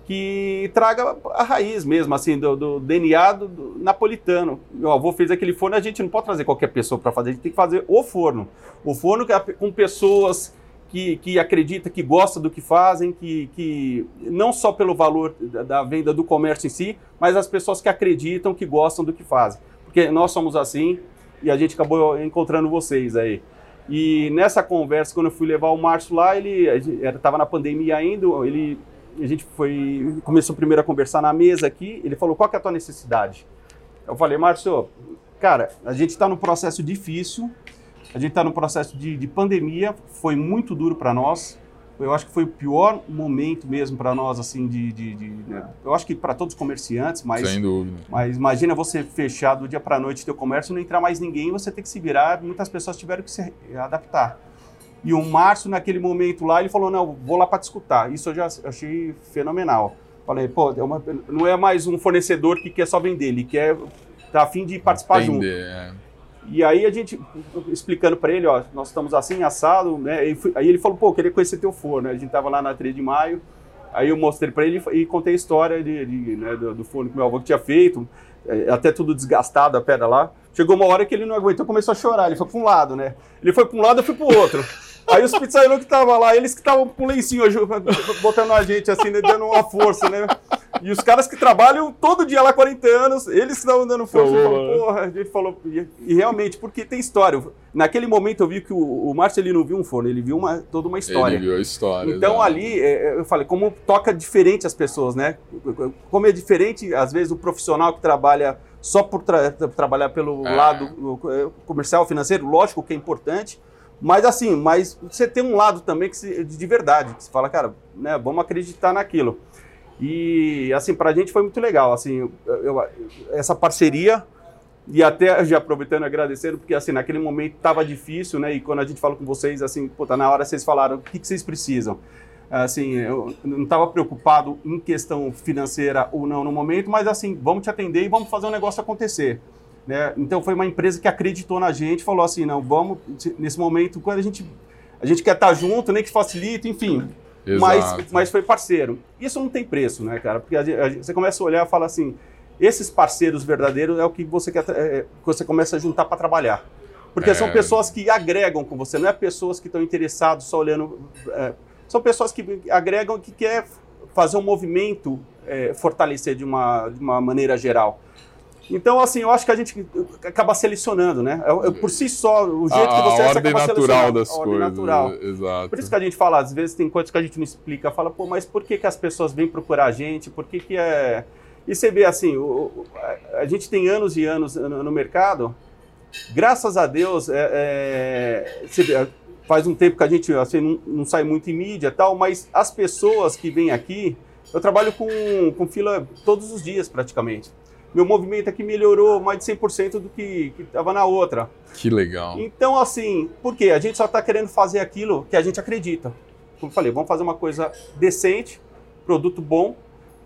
que traga a raiz mesmo, assim, do, do DNA do, do, napolitano. Meu avô fez aquele forno, a gente não pode trazer qualquer pessoa para fazer, a gente tem que fazer o forno. O forno é com pessoas que, que acredita, que gosta do que fazem, que, que não só pelo valor da, da, venda do comércio em si, mas as pessoas que acreditam, que gostam do que fazem. Porque nós somos assim e a gente acabou encontrando vocês aí. E nessa conversa, quando eu fui levar o Márcio lá, ele estava na pandemia ainda, ele, a gente foi começou primeiro a conversar na mesa aqui, ele falou, qual que é a tua necessidade? Eu falei, Márcio, cara, a gente está num processo difícil, a gente está no processo de, de, pandemia, foi muito duro para nós. Eu acho que foi o pior momento mesmo para nós, assim, de. de, de né? Eu acho que para todos os comerciantes, mas. Sem dúvida. Mas imagina você fechar do dia para a noite teu comércio, não entrar mais ninguém, você tem que se virar. Muitas pessoas tiveram que se adaptar. E o Márcio, naquele momento lá, ele falou: não, vou lá para discutir. Isso eu já achei fenomenal. Falei, pô, é uma, não é mais um fornecedor que quer só vender, ele quer. tá afim de participar Entender, junto. É. E aí a gente, explicando para ele, ó, nós estamos assim, assado, né? aí ele falou, pô, queria conhecer teu forno, né? A gente tava lá na 3 de maio, aí eu mostrei para ele e contei a história de, de né, do, do, forno que meu avô tinha feito, é, até tudo desgastado a pedra lá. Chegou uma hora que ele não aguentou, começou a chorar, ele foi para um lado, né? Ele foi para um lado, eu fui para o outro. Aí os pizzaiolo que estavam lá, eles que estavam com lencinho botando a gente assim, né, dando uma força, né? E os caras que trabalham todo dia lá 40 anos, eles estavam dando força. Falou, porra, a gente falou. E, realmente, porque tem história. Naquele momento eu vi que o, o Márcio ele não viu um forno, ele viu uma, toda uma história. Ele viu a história. Então exatamente. ali, é, é, eu falei, como toca diferente as pessoas, né? Como é diferente, às vezes, o profissional que trabalha só por tra trabalhar pelo é. lado comercial, financeiro, lógico que é importante, mas assim, mas você tem um lado também que se, de verdade, que você fala, cara, né, vamos acreditar naquilo. E assim, para a gente foi muito legal, assim, eu, essa parceria e até já aproveitando agradecendo, porque assim, naquele momento estava difícil, né? E quando a gente fala com vocês, assim, pô, tá na hora vocês falaram, o que, que vocês precisam? Assim, eu não estava preocupado em questão financeira ou não no momento, mas assim, vamos te atender e vamos fazer o um negócio acontecer. Né? Então foi uma empresa que acreditou na gente, falou assim, não, vamos, nesse momento, quando a gente, a gente quer estar junto, nem que facilite, enfim, mas, mas foi parceiro. Isso não tem preço, né, cara? Porque a, a, você começa a olhar e fala assim, esses parceiros verdadeiros é o que você quer, é, que você começa a juntar para trabalhar. Porque é. são pessoas que agregam com você, não é pessoas que estão interessadas só olhando. É, são pessoas que agregam que quer fazer um movimento é, fortalecer de uma, de uma maneira geral. Então, assim, eu acho que a gente acaba selecionando, né? É, é por si só, o jeito a, que você a ordem natural das a ordem coisas. Natural. Exato. Por isso que a gente fala, às vezes tem coisas que a gente não explica, fala, pô, mas por que, que as pessoas vêm procurar a gente? Por que, que é. E você vê assim, o, a gente tem anos e anos no, mercado, graças a Deus, é, é, vê, faz um tempo que a gente assim, não, não sai muito em mídia tal, mas as pessoas que vêm aqui, eu trabalho com, com fila todos os dias praticamente. Meu movimento aqui melhorou mais de 100% do que estava na outra. Que legal. Então, assim, por quê? A gente só está querendo fazer aquilo que a gente acredita. Como eu falei, vamos fazer uma coisa decente, produto bom,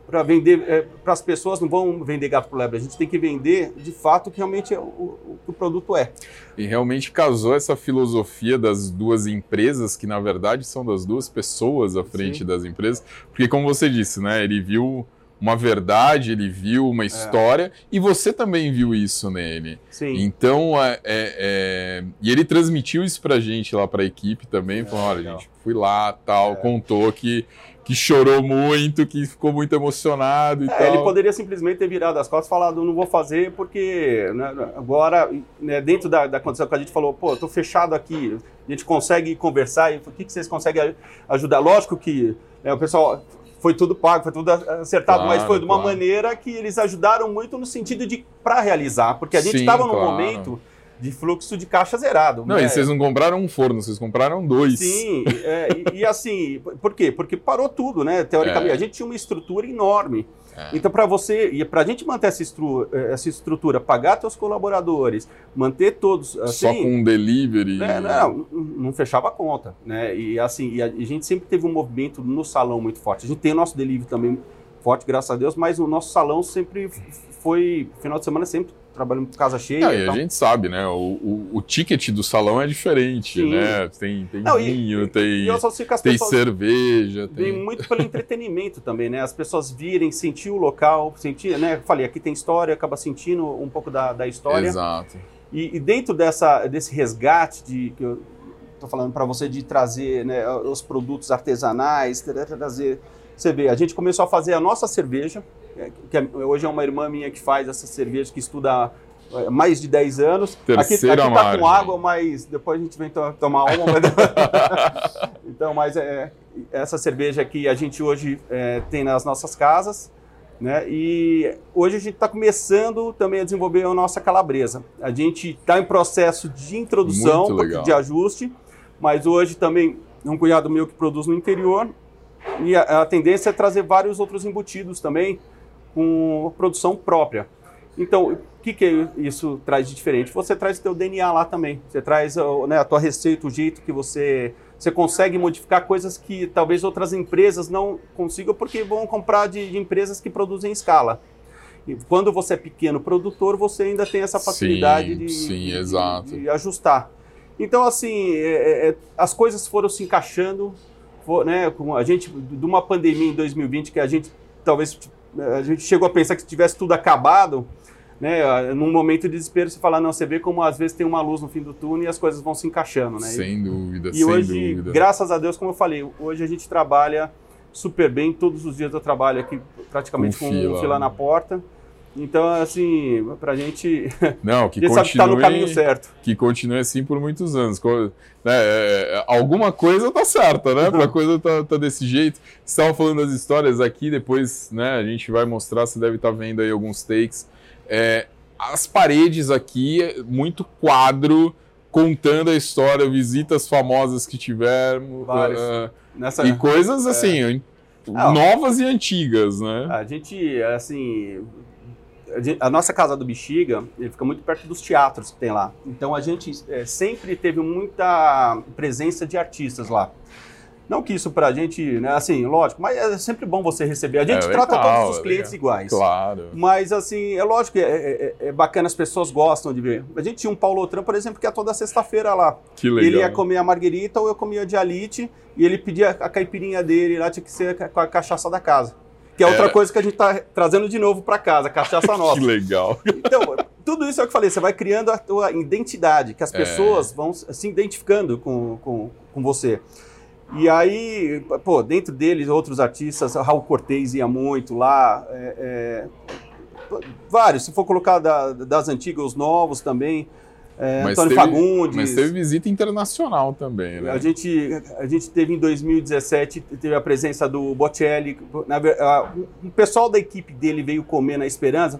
para vender é, para as pessoas, não vão vender gato por lebre, a gente tem que vender de fato o que realmente é o, o, o produto é. E realmente casou essa filosofia das duas empresas, que na verdade são das duas pessoas à frente Sim. das empresas, porque como você disse, né, ele viu uma verdade, ele viu uma é. história é. e você também viu isso nele. Sim. Então, é, é, é e ele transmitiu isso pra gente lá pra equipe também, é, falou, olha, gente, fui lá, tal, contou que que chorou muito, que ficou muito emocionado e é, tal. Ele poderia simplesmente ter virado as costas e falado, não vou fazer porque né, agora, né, dentro da, da condição que a gente falou, pô, tô fechado aqui, a gente consegue conversar e o que, que vocês conseguem ajudar? Lógico que né, o pessoal foi tudo pago, foi tudo acertado, claro, mas foi de uma claro. maneira que eles ajudaram muito no sentido de para realizar, porque a gente estava num claro. momento de fluxo de caixa zerado. Não, né? e vocês não compraram um forno, vocês compraram dois. Sim, é, e, e, assim, por quê? Porque parou tudo, né? Teoricamente, é. a gente tinha uma estrutura enorme. É. Então, para você, e para a gente manter essa, estru, essa estrutura, pagar seus colaboradores, manter todos. Assim, Só com um delivery. É, não, não fechava a conta. Né? E assim, e a, a gente sempre teve um movimento no salão muito forte. A gente tem o nosso delivery também forte, graças a Deus, mas o nosso salão sempre foi, final de semana sempre trabalhando com casa cheia. e, e a gente sabe, né? O, o, o, ticket do salão é diferente, Sim. né? Tem, tem Não, vinho, e, tem, e tem cerveja. Tem... Muito pelo entretenimento também, né? As pessoas virem, sentir o local, sentir, né? Falei, aqui tem história, acaba sentindo um pouco da, da história. Exato. E, e dentro dessa, desse resgate de que eu tô falando para você de trazer né, os produtos artesanais, trazer você vê, a gente começou a fazer a nossa cerveja, que é, hoje é uma irmã minha que faz essa cerveja, que estuda é, mais de 10 anos. Terceira aqui, aqui tá com água, mas depois a gente vem to tomar uma. Mas... então, mas é, essa cerveja que a gente hoje é, tem nas nossas casas. Né? E hoje a gente está começando também a desenvolver a nossa calabresa. A gente está em processo de introdução, de ajuste, mas hoje também é um cunhado meu que produz no interior e a, a tendência é trazer vários outros embutidos também com produção própria. Então, o que, que isso traz de diferente? Você traz o teu DNA lá também. Você traz né, a tua receita, o jeito que você, você consegue modificar coisas que talvez outras empresas não consigam porque vão comprar de, de empresas que produzem em escala. E quando você é pequeno produtor, você ainda tem essa facilidade sim, de, sim, de, de, ajustar. Então, assim, é, é, é, as coisas foram se encaixando né, com a gente, de uma pandemia em 2020 que a gente talvez a gente chegou a pensar que tivesse tudo acabado, né, num momento de desespero, você fala, não, você vê como às vezes tem uma luz no fim do túnel e as coisas vão se encaixando, né? Sem dúvida, e sem hoje, dúvida. graças a Deus, como eu falei, hoje a gente trabalha super bem, todos os dias eu trabalho aqui praticamente com, com um fila na porta. Então, assim, pra gente. Não, que continue, que tá no caminho certo. Que continue assim por muitos anos. Né, é, é, alguma coisa tá certa, né? Pra coisa tá, tá desse jeito. Você estava falando das histórias aqui, depois né, a gente vai mostrar, você deve estar tá vendo aí alguns takes. É, as paredes aqui, muito quadro contando a história, visitas famosas que tivemos. Uh, Nessa... E coisas assim, é. novas e antigas, né? A gente, assim, a nossa casa do Bexiga, ele fica muito perto dos teatros que tem lá. Então a gente é, sempre teve muita presença de artistas lá. Não que isso pra gente, né, assim, lógico, mas é sempre bom você receber. A gente é trata legal, todos os é clientes iguais. Claro. Mas, assim, é lógico que é, é, é, bacana, as pessoas gostam de ver. A gente tinha um Paulo Outram, por exemplo, que ia toda sexta-feira lá. Que legal. Ele ia comer a marguerita ou eu comia a dialite e ele pedia a caipirinha dele lá, tinha que ser com a cachaça da casa. Que é outra é. coisa que a gente está trazendo de novo para casa, cachaça nossa. que legal. Então, tudo isso é o que eu falei, você vai criando a tua identidade, que as é. pessoas é. vão se identificando com, com, com você. E aí, pô, dentro deles, outros artistas, Raul Cortez ia muito lá, é, é, vários, se for colocar da, das antigas, os novos também. É, Antônio teve, Fagundes. Mas teve visita internacional também, né? A gente, a gente teve em 2017, teve a presença do Bocelli. Na, a, o pessoal da equipe dele veio comer na Esperança,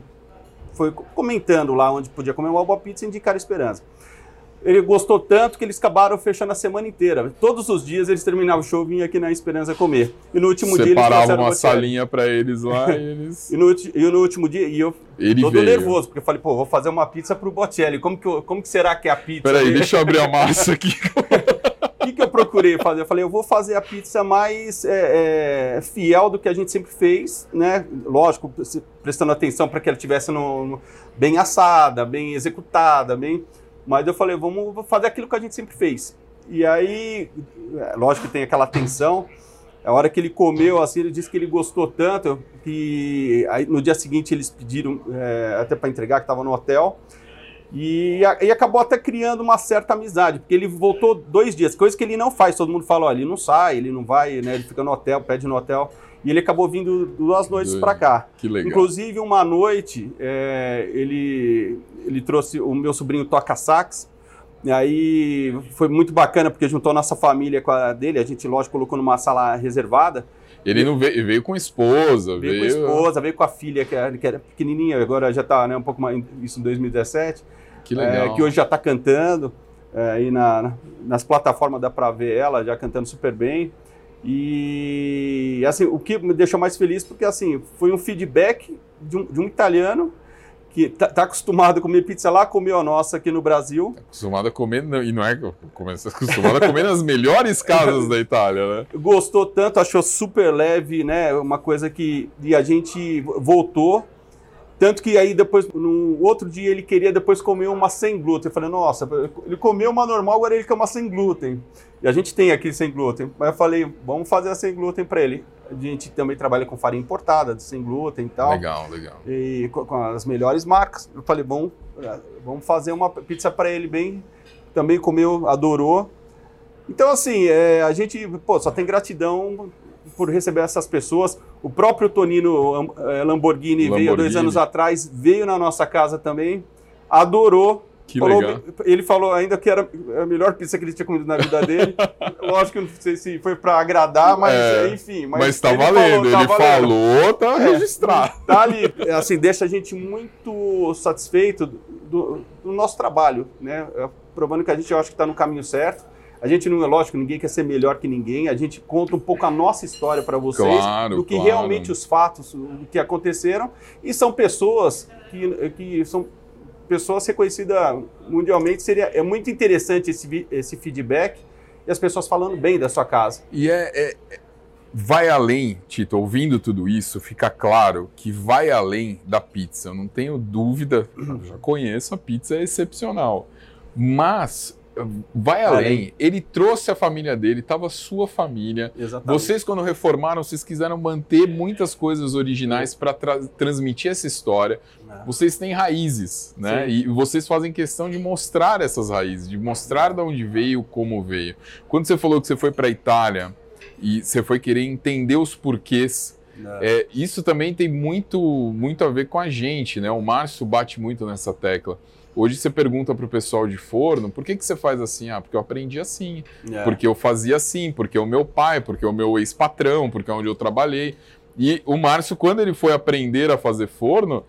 foi comentando lá onde podia comer uma boa pizza e indicar a Esperança. Ele gostou tanto que eles acabaram fechando a semana inteira. Todos os dias eles terminavam o show e vinham aqui na Esperança comer. E no último dia eles Separavam uma salinha para eles lá e eles... e, no, e no último dia, e eu Ele todo veio. nervoso, porque eu falei, pô, vou fazer uma pizza pro Bocelli. Como que, eu- como que será que é a pizza? Peraí, dele? deixa eu abrir a massa aqui. O que, que eu procurei fazer? Eu falei, eu vou fazer a pizza mais é, é, fiel do que a gente sempre fez, né? Lógico, prestando atenção para que ela tivesse no- no- bem assada, bem executada, bem. Mas eu falei, vamos fazer aquilo que a gente sempre fez. E aí, é, lógico que tem aquela tensão. A hora que ele comeu, assim, ele disse que ele gostou tanto que aí, no dia seguinte eles pediram é, até para entregar, que estava no hotel. E, e acabou até criando uma certa amizade, porque ele voltou dois dias, coisa que ele não faz. Todo mundo fala, ó, ele não sai, ele não vai, né? Ele fica no hotel, pede no hotel. E ele acabou vindo duas noites para cá. Que legal. Inclusive, uma noite, é, ele, ele trouxe o meu sobrinho toca sax. E aí foi muito bacana, porque juntou a nossa família com a dele. A gente, lógico, colocou numa sala reservada. Ele não veio, veio com a esposa, Veio, veio... com a esposa, veio com a filha, que era, que era pequenininha, agora já está né, um pouco mais, isso em 2017. Que legal. É, que hoje já está cantando. É, na, na- nas plataformas dá para ver ela já cantando super bem. E assim, o que me deixou mais feliz porque assim, foi um feedback de um, de um italiano que tá, tá acostumado a comer pizza lá, comeu a nossa aqui no Brasil. Acostumado a comer, não- e não é acostumado a comer nas melhores casas da Itália, né? Gostou tanto, achou super leve, né? Uma coisa que e a gente voltou. Tanto que aí depois, no outro dia, ele queria depois comer uma sem glúten. Eu falei, nossa, ele comeu uma normal, agora ele quer uma sem glúten. E a gente tem aqui sem glúten. Mas eu falei, vamos fazer a sem glúten para ele. A gente também trabalha com farinha importada, sem glúten e tal. Legal, legal. E com, as melhores marcas. Eu falei, bom, é, vamos fazer uma pizza para ele bem. Também comeu, adorou. Então, assim, é, a gente pô, só tem gratidão por receber essas pessoas. O próprio Tonino é, Lamborghini, veio dois Lamborghini. anos atrás, veio na nossa casa também, adorou. Que Falou- legal. Ele falou ainda que era a melhor pizza que ele tinha comido na vida dele. Lógico que não sei se foi para agradar, mas É, enfim. Mas, tá ele valendo, falou, ele tá valendo. falou, tá É. registrado. Tá ali, assim, deixa a gente muito satisfeito do, do nosso trabalho, né? É, Provando que a gente, eu acho que está no caminho certo. A gente não é lógico, ninguém quer ser melhor que ninguém. A gente conta um pouco a nossa história para vocês, Claro, do que claro. realmente os fatos, o que aconteceram. E são pessoas que, que são pessoas reconhecidas mundialmente. Seria, é muito interessante esse, esse feedback e as pessoas falando bem da sua casa. E é, é- vai além, Tito, ouvindo tudo isso, fica claro que vai além da pizza. Eu não tenho dúvida, eu já conheço, a pizza é excepcional. Mas vai além. Além. Ele trouxe a família dele, estava sua família. Exatamente. Vocês, quando reformaram, vocês quiseram manter muitas coisas originais para transmitir essa história. Vocês têm raízes, né? Sim. E vocês fazem questão de mostrar essas raízes, de mostrar de onde veio, como veio. Quando você falou que você foi para a Itália e você foi querer entender os porquês, é, isso também tem muito, muito a ver com a gente, né? O Márcio bate muito nessa tecla. Hoje você pergunta pro pessoal de forno, por que, que você faz assim? Ah, porque eu aprendi assim, É. porque eu fazia assim, porque o meu pai, porque o meu ex-patrão, porque é onde eu trabalhei. E o Márcio, quando ele foi aprender a fazer forno,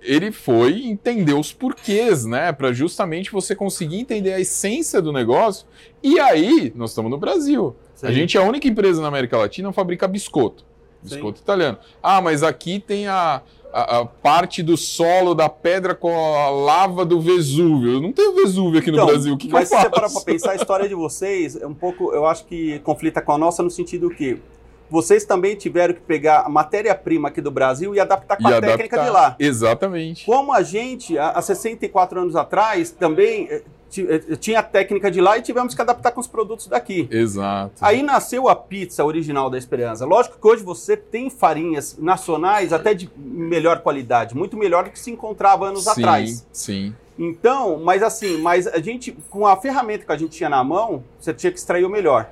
ele foi entender os porquês, né? Para justamente você conseguir entender a essência do negócio. E aí, nós estamos no Brasil. Sim. A gente é a única empresa na América Latina que fabrica biscoito. Biscoito italiano. Ah, mas aqui tem a, a, a parte do solo da pedra com a lava do Vesúvio. Eu não tenho Vesúvio aqui no Então, Brasil. O que, que eu mas se você faço? parar para pensar, a história de vocês é um pouco, eu acho que conflita com a nossa no sentido que vocês também tiveram que pegar a matéria-prima aqui do Brasil e adaptar com E a técnica adaptar. de lá. Exatamente. Como a gente, há há 64 anos atrás, também eh, tinha a técnica de lá e tivemos que adaptar com os produtos daqui. Exato. Aí nasceu a pizza original da Esperança. Lógico que hoje você tem farinhas nacionais até de melhor qualidade, muito melhor do que se encontrava anos sim, atrás. Sim. Então, mas assim, mas a gente, com a ferramenta que a gente tinha na mão, você tinha que extrair o melhor.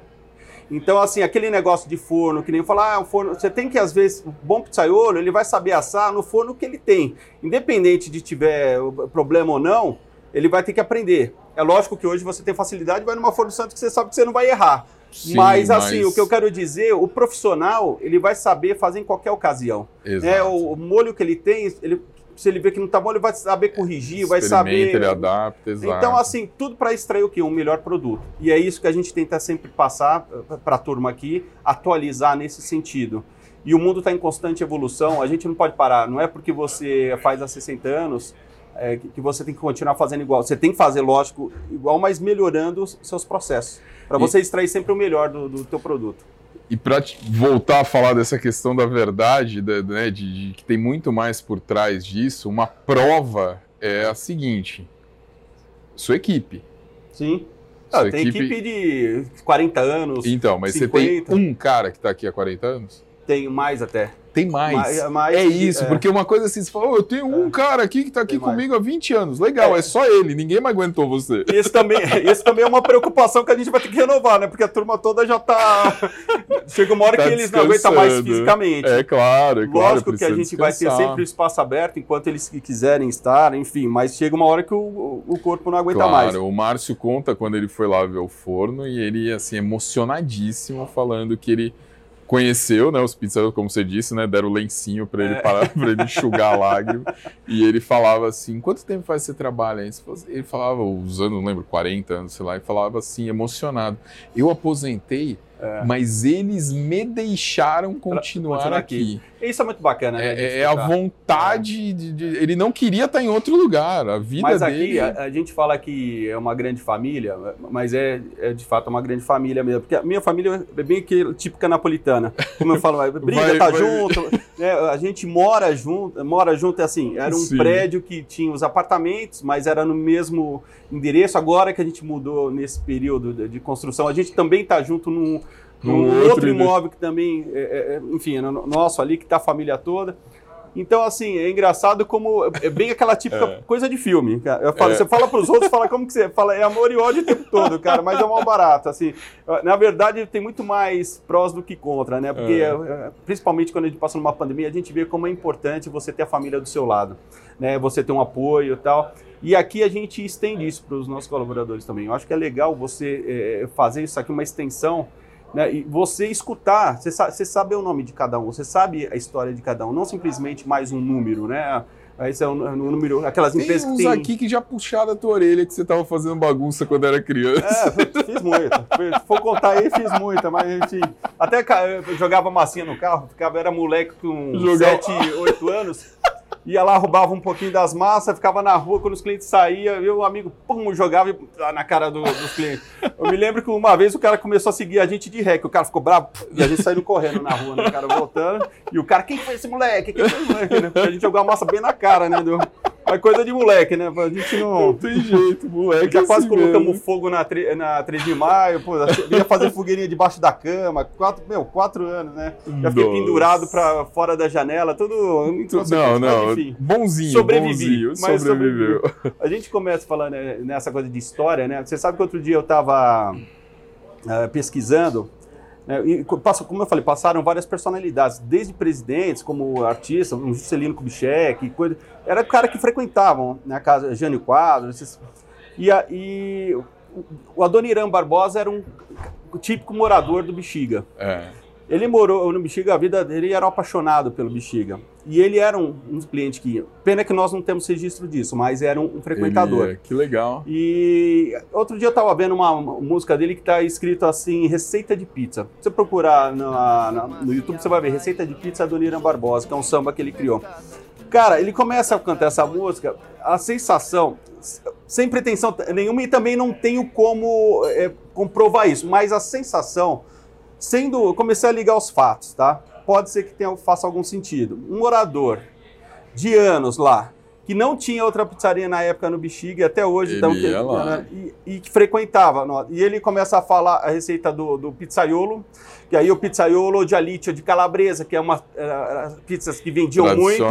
Então, assim, aquele negócio de forno, que nem falar, ah, o forno, você tem que, às vezes, o bom pizzaiolo, ele vai saber assar no forno que ele tem. Independente de tiver problema ou não, ele vai ter que aprender. É lógico que hoje você tem facilidade, vai numa forno santo que você sabe que você não vai errar. Sim, mas, assim, o que eu quero dizer, o profissional, ele vai saber fazer em qualquer ocasião. Exato. É, o, o molho que ele tem, ele, se ele vê que não tá bom, ele vai saber corrigir, vai saber. ele adapta, exato. Então, assim, tudo para extrair o quê? Um melhor produto. E é isso que a gente tenta sempre passar para a turma aqui, atualizar nesse sentido. E o mundo está em constante evolução, a gente não pode parar. Não é porque você faz há 60 anos é, que você tem que continuar fazendo igual. Você tem que fazer, lógico, igual, mas melhorando os seus processos. Para você extrair sempre o melhor do, do teu produto. E para voltar a falar dessa questão da verdade, né, de, de, que tem muito mais por trás disso, uma prova é a seguinte: sua equipe. Sim. Ah, tem equipe... equipe de 40 anos. Então, mas 50. você tem um cara que está aqui há 40 anos? Tenho mais até. Tem mais. mais, mais é isso, é. porque uma coisa assim, você fala, oh, eu tenho um é. cara aqui que está aqui Tem comigo mais. há 20 anos. Legal, é. é. só ele, ninguém mais aguentou você. Esse também, esse também é uma preocupação que a gente vai ter que renovar, né? Porque a turma toda já está Chega uma hora tá que eles não aguentam mais fisicamente. É claro, é claro. Lógico que a gente descansar. vai ter sempre o espaço aberto enquanto eles quiserem estar, enfim, mas chega uma hora que o, o corpo não aguenta claro, mais. Claro, o Márcio conta quando ele foi lá ver o forno e ele, assim, emocionadíssimo, falando que ele conheceu, né, os pizzas, como você disse, né, deram o lencinho para ele é. parar, para ele enxugar a lágrima, e ele falava assim, quanto tempo faz você trabalha? Ele falava, os anos, não lembro, 40 anos, sei lá, e falava assim, emocionado, eu aposentei é. Mas eles me deixaram continuar aqui. aqui. Isso é muito bacana, né? É, é a vontade é. De, de, Ele não queria estar em outro lugar. A vida mas dele. Mas aqui a, a, gente fala que é uma grande família, mas é, é, de fato uma grande família mesmo. Porque a minha família é bem que, típica napolitana. Como eu falo, briga, vai, tá vai. junto. Né? A gente mora junto, mora junto, é assim. Era um Sim. prédio que tinha os apartamentos, mas era no mesmo endereço. Agora que a gente mudou nesse período de, de construção, a gente também está junto num um outro, outro imóvel que também, é, é, é enfim, é nosso ali, que está a família toda. Então, assim, é engraçado como é bem aquela típica é. coisa de filme. Falo, é. Você fala para os outros, fala como que você fala, é amor e ódio o tempo todo, cara, mas é mal barato. Assim, na verdade, tem muito mais prós do que contra, né? Porque, é. principalmente quando a gente passa numa pandemia, a gente vê como é importante você ter a família do seu lado, né? Você ter um apoio e tal. E aqui a gente estende isso para os nossos colaboradores também. Eu acho que é legal você é, fazer isso aqui, uma extensão né? E você escutar, você sabe, você sabe o nome de cada um, você sabe a história de cada um, não simplesmente mais um número, né? Esse é um número, aquelas tem empresas que tem... aqui que já puxaram a tua orelha que você estava fazendo bagunça quando era criança. É, fiz muita. Se for contar aí, fiz muita, mas enfim. Até jogava massinha no carro, ficava, era moleque com jogava... 7, 8 anos ia lá, roubava um pouquinho das massas, ficava na rua, quando os clientes saíam, eu, o amigo, pum, jogava na cara do, dos clientes. Eu me lembro que uma vez o cara começou a seguir a gente de ré, que o cara ficou bravo, e a gente saindo correndo na rua, né, o cara voltando, e o cara, quem foi esse moleque? Quem foi esse moleque? Porque a gente jogou a massa bem na cara, né, do... É coisa de moleque, né? A gente não. Não tem jeito, moleque. Já quase assim colocamos mesmo. fogo na, na 3 de maio, pô, ia fazer fogueirinha debaixo da cama, quatro, meu, quatro anos, né? Já fiquei Nossa. pendurado pra fora da janela, tudo. Não, não, enfim. Bonzinho. Sobrevivi. Bonzinho, mas sobreviveu. A gente começa falando né, nessa coisa de história, né? Você sabe que outro dia eu tava uh, pesquisando é, e, como eu falei, passaram várias personalidades, desde presidentes, como artistas, um Juscelino Kubitschek, coisa, era o cara que frequentavam né, casa Jânio Quadro. Esses, e, a, e o Adoniran Barbosa era um típico morador do Bexiga. É. Ele morou no Bexiga, a vida dele era um apaixonado pelo Bexiga. E ele era um, um cliente que. Pena que nós não temos registro disso, mas era um, um frequentador. Ele, que legal. E outro dia eu estava vendo uma, uma, música dele que está escrito assim: Receita de Pizza. Se você procurar na, na, no YouTube, você vai ver Receita de Pizza do Niran Barbosa, que é um samba que ele criou. Cara, ele começa a cantar essa música, a sensação, sem pretensão nenhuma, e também não tenho como é, comprovar isso, mas a sensação Sendo, eu comecei a ligar os fatos, tá? Pode ser que tenha, faça algum sentido. Um morador de anos lá, que não tinha outra pizzaria na época no Bexiga, até hoje, então, que, né, e, e, que frequentava. E ele começa a falar a receita do, do pizzaiolo, que aí o pizzaiolo de alítio de calabresa, que é uma uh, pizzas que vendiam muito.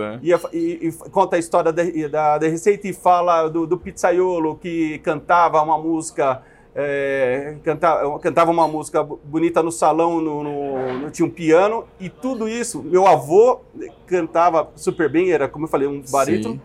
É. E, e, e, conta a história da, da, da, receita e fala do, do pizzaiolo que cantava uma música é, cantava, cantava uma música bonita no salão, no, no, no, tinha um piano, e tudo isso, meu avô cantava super bem, era, como eu falei, um barítono.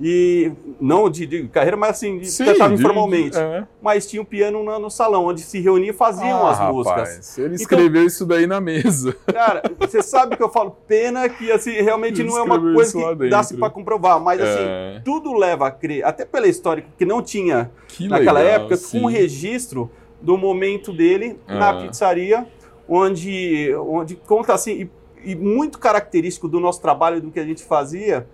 E não de, de carreira, mas assim, de, cantava informalmente. É. Mas tinha um piano no, no, salão, onde se reunia e faziam ah, as rapaz, músicas. Ele então, escreveu então, isso daí na mesa. Cara, você sabe que eu falo, pena que assim, realmente ele não é uma coisa que dá-se para comprovar, mas assim, é. tudo leva a crer, até pela história que não tinha que naquela legal, época, sim. com registro do momento dele na ah. pizzaria, onde, onde conta assim, e, e muito característico do nosso trabalho, do que a gente fazia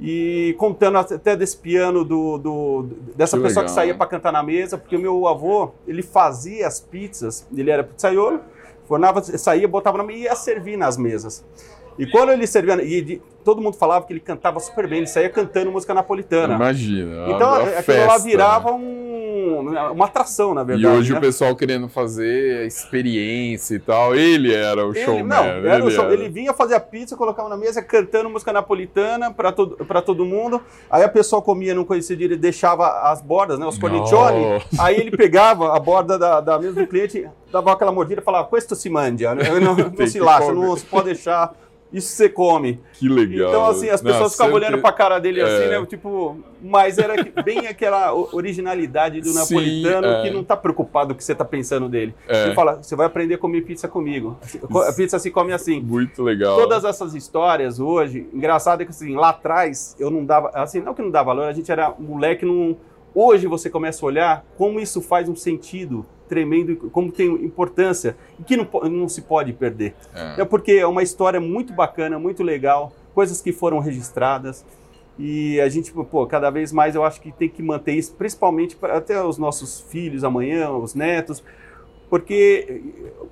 e contando até desse piano do, do dessa que pessoa legal, que saía para cantar na mesa, porque o meu avô ele fazia as pizzas, ele era pizzaiolo, fornava, saía, botava na mesa e ia servir nas mesas. E quando ele servia, e todo mundo falava que ele cantava super bem, ele saía cantando música napolitana. Imagina. Então aquilo festa, lá virava né? um uma atração, na verdade. E hoje né? o pessoal querendo fazer experiência e tal, ele era o ele, showman. Não, era ele, o show, era. ele vinha fazer a pizza, colocava na mesa, cantando música napolitana para todo, pra todo mundo. Aí a pessoa comia, não conhecia ele deixava as bordas, né, os cornicione. Aí ele pegava a borda da, da mesa do cliente, dava aquela mordida e falava, questo si mangia, não, não, não se laxa, não se pode deixar isso você come. Que legal. Então, assim, as pessoas ficavam olhando pra cara dele assim, é. né? Tipo, mas era bem aquela originalidade do Sim, napolitano é. que não tá preocupado com o que você tá pensando dele. É. Ele fala, você vai aprender a comer pizza comigo. A pizza se come assim. Muito legal. Todas essas histórias hoje, engraçado é que assim, lá atrás eu não dava, assim, não que não dava valor, a gente era moleque, não... Hoje você começa a olhar como isso faz um sentido tremendo, como tem importância e que não, não se pode perder. É. é porque é uma história muito bacana, muito legal, coisas que foram registradas. E a gente, pô, cada vez mais eu acho que tem que manter isso, principalmente para até os nossos filhos amanhã, os netos, porque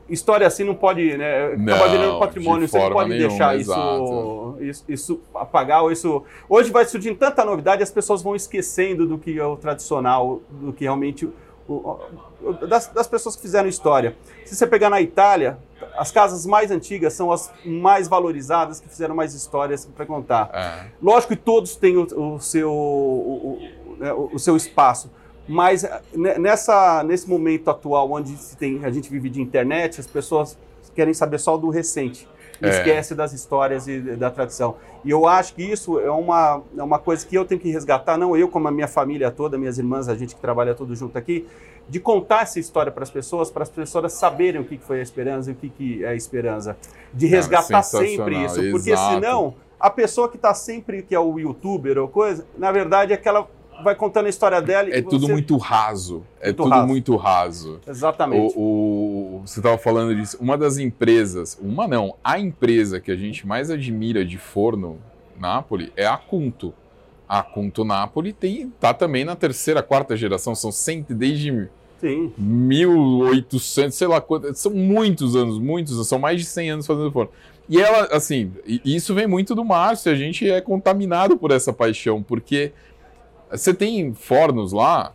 história assim não pode, né? Acaba virando patrimônio, de você não pode nenhuma, deixar isso, isso, isso, apagar. Ou isso... Hoje vai surgindo tanta novidade, as pessoas vão esquecendo do que é o tradicional, do que realmente das, das, pessoas que fizeram história. Se você pegar na Itália, as casas mais antigas são as mais valorizadas, que fizeram mais histórias para contar. É. Lógico que todos têm o, o seu, o, né, o, o, seu espaço, mas eh, nessa, nesse momento atual, onde tem, a gente vive de internet, as pessoas querem saber só do recente. É. Esquece das histórias e da tradição. E eu acho que isso é uma, é uma coisa que eu tenho que resgatar, não eu, como a minha família toda, minhas irmãs, a gente que trabalha todo junto aqui, de contar essa história para as pessoas, para as pessoas saberem o que foi a esperança e o que é a esperança. De resgatar sempre isso, porque Exato. senão a pessoa que está sempre, que é o youtuber ou coisa, na verdade é aquela vai contando a história dela. É tudo muito raso. É muito tudo raso. muito raso. Exatamente. O, o você estava falando disso. Uma das empresas, uma não, a empresa que a gente mais admira de forno Napoli é a Cunto. A Cunto Napoli tem, tá também na terceira, quarta geração, são cento, desde Sim. 1800, sei lá quantos, são muitos anos, muitos, são mais de 100 anos fazendo forno. E ela, assim, isso vem muito do Márcio, a gente é contaminado por essa paixão, porque você tem fornos lá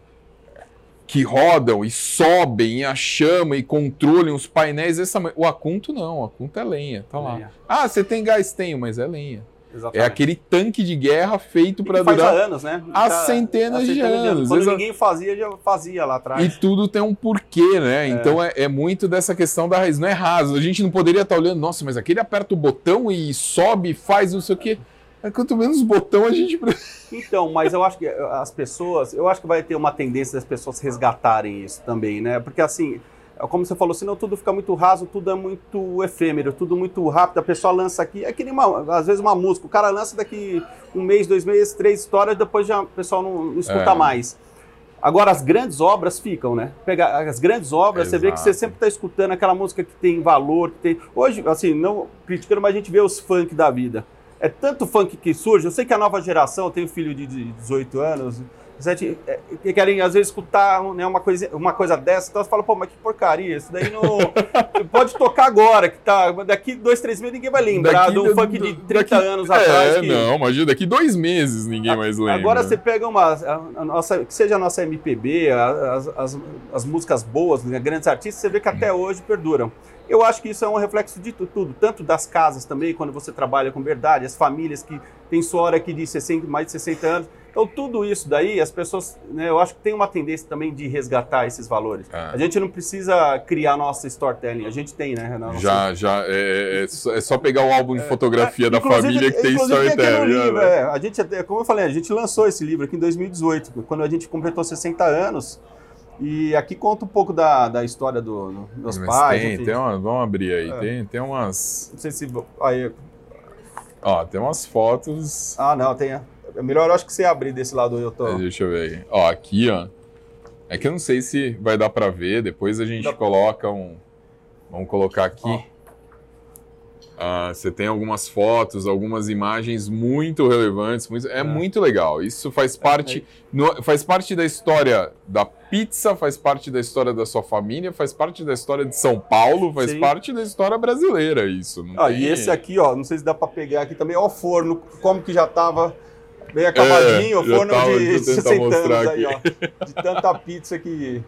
que rodam e sobem a chama e controlam os painéis dessa O Acunto não, o Acunto é lenha, tá lá. Lenha. Ah, você tem gás? Tenho, mas é lenha. Exatamente. É aquele tanque de guerra feito para durar há anos, né? Há tá, centenas, de, anos. de anos. Quando ninguém fazia, já fazia lá atrás. E tudo tem um porquê, né? É. Então é, é, muito dessa questão da raiz. Não é raso. A gente não poderia estar olhando, nossa, mas aquele aperta o botão e sobe, faz não sei o quê. É quanto menos botão a gente. Então, mas eu acho que as pessoas. Eu acho que vai ter uma tendência das pessoas resgatarem isso também, né? Porque assim, como você falou, senão tudo fica muito raso, tudo é muito efêmero, tudo muito rápido. A pessoa lança aqui. É que nem uma, às vezes uma música. O cara lança daqui um mês, dois meses, três histórias, depois já o pessoal não, não escuta é. mais. Agora, as grandes obras ficam, né? Pegar as grandes obras, Exato. você vê que você sempre está escutando aquela música que tem valor, que tem. Hoje, assim, não criticando, mas a gente vê os funk da vida é tanto funk que surge. Eu sei que a nova geração, eu tenho filho de 18 anos, é, que querem às vezes escutar né, uma, coisa, uma coisa dessa, então você fala, pô, mas que porcaria, isso daí não. pode tocar agora, que tá. Daqui dois, três meses ninguém vai lembrar daqui, do funk de 30 daqui, anos é, atrás. É, que... não, imagina, daqui dois meses ninguém mais lembra. Agora você pega uma. A, a nossa, que seja a nossa MPB, as, as, as músicas boas, né, grandes artistas, você vê que até hoje perduram. Eu acho que isso é um reflexo de tudo, tanto das casas também, quando você trabalha com verdade, as famílias que têm sua hora aqui de 60, mais de 60 anos, Então, tudo isso daí, as pessoas, né, eu acho que tem uma tendência também de resgatar esses valores. É. A gente não precisa criar nossa storytelling, a gente tem, né? Nossa... Já, já, é, é, é, só pegar o álbum de fotografia da Inclusive, família que tem storytelling. no livro, né? é, a gente, como eu falei, a gente lançou esse livro aqui em 2018, quando a gente completou 60 anos. E aqui conta um pouco da, da história do, do- dos Mas pais. tem, enfim. tem uma, vamos abrir aí, É. tem, tem umas, Não sei se. Aí, ó, tem umas fotos, ah, não, tem. É melhor, eu acho que você abrir desse lado eu tô. deixa eu ver aqui. Ó, aqui, ó, é que eu não sei se vai dar pra ver, depois a gente Dá- coloca um, vamos colocar aqui. Ó. Ah, você tem algumas fotos, algumas imagens muito relevantes, muito- é, É. muito legal. Isso faz parte, no- faz parte da história da pizza, faz parte da história da sua família, faz parte da história de São Paulo, faz Sim. parte da história brasileira. Isso. Não Ah, tem- e esse aqui, ó, não sei se dá pra pegar aqui também, ó, o forno, como que já tava bem acabadinho, o É, forno tava- de deixa eu tentar 60 mostrar anos aí, ó, de tanta pizza que...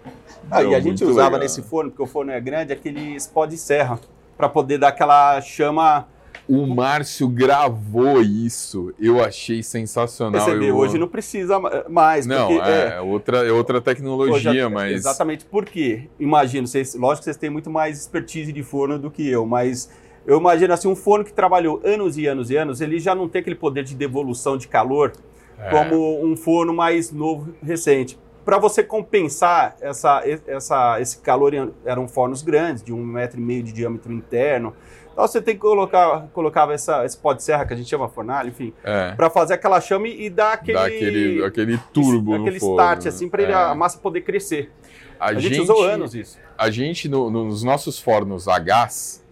Ah, Não, e a gente usava legal. nesse forno, porque o forno é grande, aqueles pó de serra, para poder dar aquela chama O Márcio gravou isso. Eu achei sensacional. Eu- Hoje não precisa ma- mais, Não, porque... é, outra, é outra Hoje tecnologia, é- mas. Exatamente, por quê? Imagino, vocês, lógico que vocês têm muito mais expertise de forno do que eu, mas eu imagino assim, um forno que trabalhou anos e anos e anos, ele já não tem aquele poder de devolução de calor É. como um forno mais novo, recente. Para você compensar essa, essa, esse calor, eram fornos grandes, de um metro e meio de diâmetro interno. Então você tem que colocar colocava essa, esse pó de serra que a gente chama fornalha, enfim, É, para fazer aquela chama e dar aquele, dá aquele, aquele turbo aquele fogo. start assim para É. a massa poder crescer. A, A, gente, usou anos isso. A gente, no- nos nossos fornos a gás,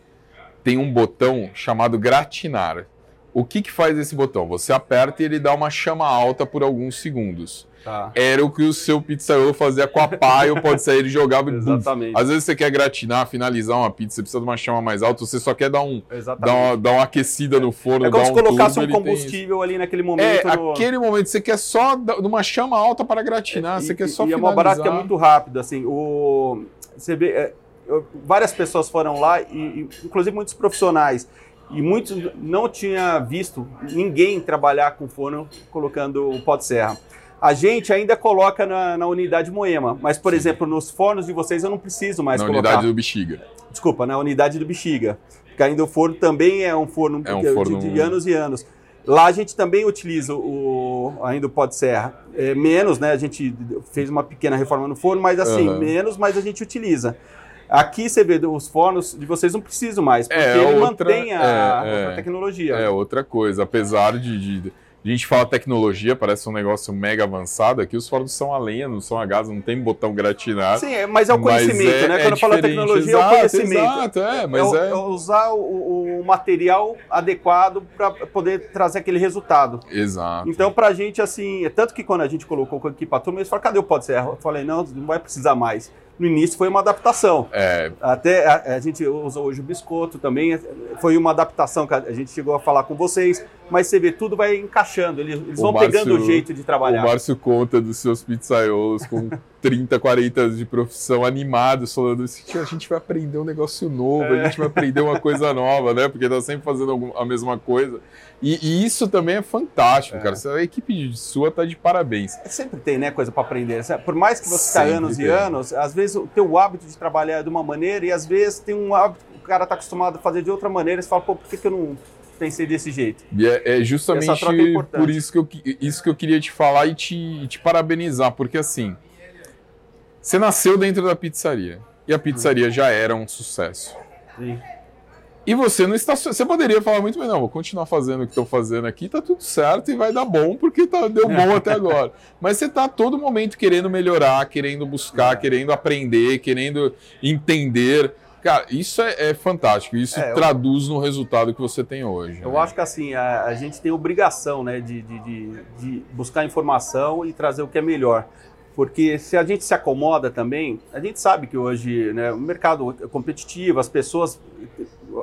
tem um botão chamado gratinar. O que, que faz esse botão? Você aperta e ele dá uma chama alta por alguns segundos. Tá. Era o que o seu pizzaiolo fazia com a pá, ou pode sair, ele jogava. Exatamente. Às vezes você quer gratinar, finalizar uma pizza, você precisa de uma chama mais alta, você só quer dar, um, dar, uma, dar uma aquecida no forno, é como se um colocasse turbo, um combustível ali naquele É, momento. no- aquele momento, você quer só uma chama alta para gratinar, E- você quer e- só e é finalizar. uma barato que é muito rápido, assim. O, você vê, é, eu- várias pessoas foram lá, e, e, inclusive muitos profissionais, e muitos não tinha visto ninguém trabalhar com forno colocando o pó de serra. A gente ainda coloca na, na unidade Moema, mas, por Sim. exemplo, nos fornos de vocês eu não preciso mais Na colocar. unidade do bexiga. Desculpa, na unidade do Bexiga. Porque ainda o forno também é um forno, É um de, forno- de anos e anos. Lá a gente também utiliza o, ainda o pó de serra. É, menos, né? A gente fez uma pequena reforma no forno, mas assim, Aham. menos, mas a gente utiliza. Aqui você vê, os fornos de vocês não precisam mais, porque É, ele outra- mantém a, é, é. outra tecnologia. É outra coisa. Apesar de, de- a gente fala tecnologia, parece um negócio mega avançado. Aqui os fornos são a lenha, não são a gás, não tem botão gratinar. Sim, é, mas é o Mas conhecimento, é- né? é Quando eu falo tecnologia, é Exato, o conhecimento. Exato, é, mas é, o- é. é usar o, o material adequado para poder trazer aquele resultado. Exato. Então, pra gente, assim, é tanto que quando a gente colocou aqui pra turma, eles falaram, cadê o pó de serra? Eu falei, não, não vai precisar mais. No início foi uma adaptação. É, Até a, a gente usa hoje o biscoito também, foi uma adaptação que a, gente chegou a falar com vocês, mas você vê, tudo vai encaixando, eles, eles O vão Márcio- pegando o jeito de o trabalhar. Márcio conta dos seus pizzaiolos com 30, 40 anos de profissão animados, falando assim, "Tio, a gente vai aprender um negócio novo, a gente vai aprender uma coisa nova, né? Porque tá sempre fazendo a mesma coisa. E, e isso também é fantástico, É. cara. A equipe sua tá de parabéns. Sempre tem, né, coisa para aprender. sabe? Por mais que você Sempre anos tem. e anos, às vezes o teu hábito de trabalhar é de uma maneira e às vezes tem um hábito que o cara está acostumado a fazer de outra maneira e você fala, pô, por que, que eu não pensei desse jeito? E é, é justamente é por isso que, eu, isso que eu queria te falar e te, e te parabenizar, porque assim, você nasceu dentro da pizzaria e a pizzaria já era um sucesso. Sim. E você não está. Você poderia falar muito bem, não, vou continuar fazendo o que estou fazendo aqui, tá tudo certo e vai dar bom, porque tá, deu bom até agora. Mas você está a todo momento querendo melhorar, querendo buscar, querendo aprender, querendo entender. Cara, isso é, é fantástico. Isso É, eu- traduz no resultado que você tem hoje. Eu né? acho que assim, a, a gente tem obrigação né, de, de, de, de buscar informação e trazer o que é melhor. Porque se a gente se acomoda também, a gente sabe que hoje né, o mercado é competitivo, as pessoas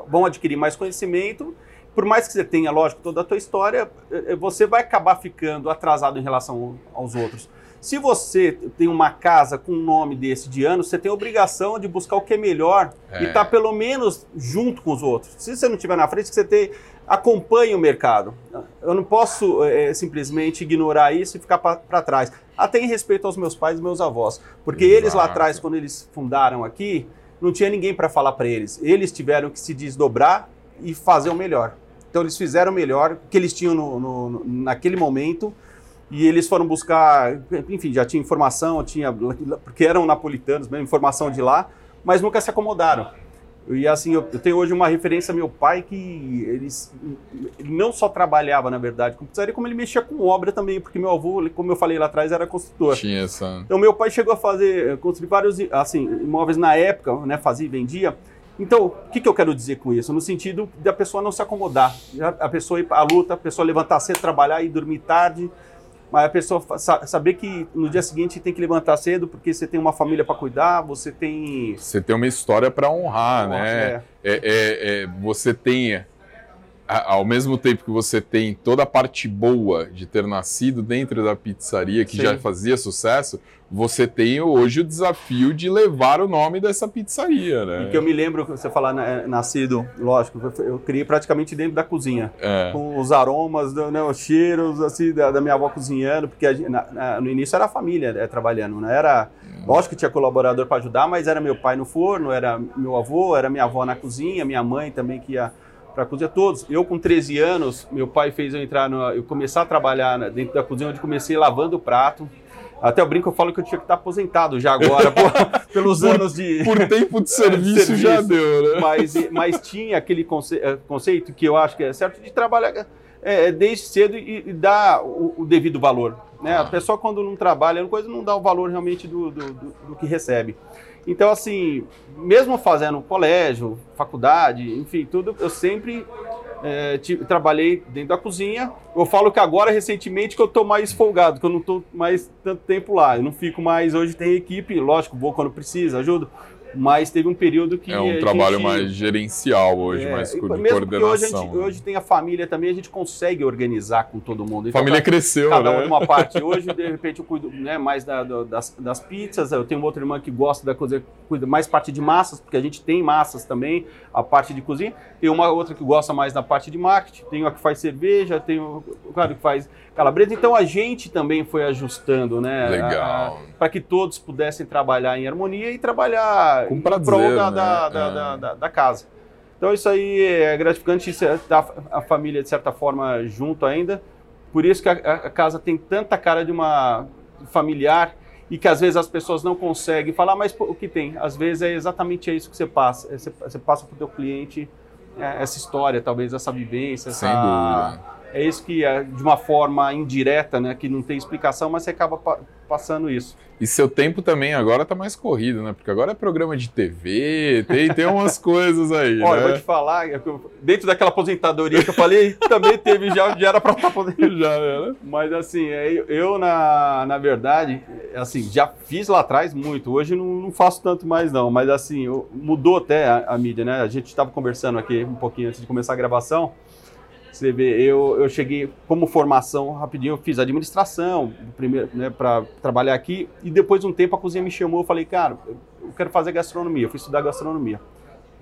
vão adquirir mais conhecimento. Por mais que você tenha, lógico, toda a tua história, eh, você vai acabar ficando atrasado em relação aos outros. Se você tem uma casa com um nome desse de ano, você tem a obrigação de buscar o que é melhor É. e estar pelo menos junto com os outros. Se você não estiver na frente, você tem, acompanhe o mercado. Eu não posso é, simplesmente ignorar isso e ficar para trás. Até em respeito aos meus pais e meus avós. Porque eles lá Exato. atrás, quando eles fundaram aqui, não tinha ninguém para falar para eles. Eles tiveram que se desdobrar e fazer o melhor. Então eles fizeram o melhor que eles tinham no- no- naquele momento e eles foram buscar, enfim, já tinha informação, tinha porque eram napolitanos, mesmo informação de lá, mas nunca se acomodaram. E assim, eu, eu tenho hoje uma referência meu pai que eles, ele não só trabalhava, na verdade, com pizzaria, como ele mexia com obra também, porque meu avô, como eu falei lá atrás, era construtor. Tinha essa. Então, meu pai chegou a fazer, construir vários assim, imóveis na época, né, fazia e vendia. Então, o que, que eu quero dizer com isso? No sentido da pessoa não se acomodar. A a pessoa ir à luta, a pessoa levantar cedo, trabalhar e dormir tarde. Mas a pessoa saber que no dia seguinte tem que levantar cedo porque você tem uma família para cuidar, você tem. Você tem uma história para honrar, né? É. É, é- é, você tem, ao mesmo tempo que você tem toda a parte boa de ter nascido dentro da pizzaria, que Sim. já fazia sucesso, você tem hoje o desafio de levar o nome dessa pizzaria, né? E que eu me lembro, que você falar né, nascido, lógico, eu- criei praticamente dentro da cozinha. É. com os aromas, né, os cheiros assim da, da minha avó cozinhando, porque gente- na- na- no início era a família né, trabalhando, não era. Lógico que tinha colaborador para ajudar, mas era meu pai no forno, era meu avô, era minha avó na cozinha, minha mãe também que ia para a cozinha todos. Eu com 13 anos, meu pai fez eu entrar no, eu começar a trabalhar na- dentro da cozinha, onde comecei lavando o prato. Até eu brinco, eu falo que eu tinha que estar aposentado já agora, por- pelos anos de Por tempo de serviço, serviço. já deu, né? mas, mas tinha aquele conce- eh, conceito que eu acho que é certo de trabalhar eh, desde cedo e, e dar o, o devido valor. Né? A Ah. pessoa, quando não trabalha, coisa não dá o valor realmente do, do, do- do que recebe. Então, assim, mesmo fazendo colégio, faculdade, enfim, tudo, eu sempre ti- trabalhei dentro da cozinha. Eu falo que agora, recentemente, que eu estou mais folgado, que eu não estou mais tanto tempo lá. Eu não fico mais. Hoje tem equipe, lógico, vou quando precisa, ajudo. Mas teve um período que. É um a trabalho gente- mais gerencial hoje, é, mais de porque hoje, a coordenação. gente, hoje tem a família também, a gente consegue organizar com todo mundo. A Então, família cada- cresceu, cada um né? de uma parte. Hoje, de repente, eu cuido né, mais da- das, das pizzas. Eu tenho uma outra irmã que gosta da coisa, cuida mais parte de massas, porque a gente tem massas também, a parte de cozinha. Tem uma outra que gosta mais da parte de marketing. Tem uma que faz cerveja, tem o claro que faz calabresa. Então a gente também foi ajustando, né? Legal. Para que todos pudessem trabalhar em harmonia e trabalhar Com em prazer, prol da, né? da, da, É. da- da- da casa. Então isso aí é gratificante, isso é tá a família de certa forma junto ainda. Por isso que a, a- casa tem tanta cara de uma familiar e que às vezes as pessoas não conseguem falar, mas pô, o que tem? Às vezes é exatamente isso que você passa. É Você, você passa para o teu cliente é, essa história, talvez essa vivência, Sem essa, dúvida. É isso que, é, de uma forma indireta, né, que não tem explicação, mas você acaba pa- passando isso. E seu tempo também agora tá mais corrido, né? Porque agora é programa de TV, tem, tem umas coisas aí, Olha, eu vou né? te falar, é dentro daquela aposentadoria que eu falei, também teve, já, já era para estar aposentado. Já era. Mas assim, é, eu, na, na verdade, assim, já fiz lá atrás muito. Hoje não, não faço tanto mais, não. Mas assim, mudou até a, a mídia, né? A gente estava conversando aqui um pouquinho antes de começar a gravação. Você vê, eu, eu cheguei como formação rapidinho, eu fiz administração primeiro, né, para trabalhar aqui. E depois de um tempo a cozinha me chamou, eu falei, cara, eu quero fazer gastronomia. Eu fui estudar gastronomia.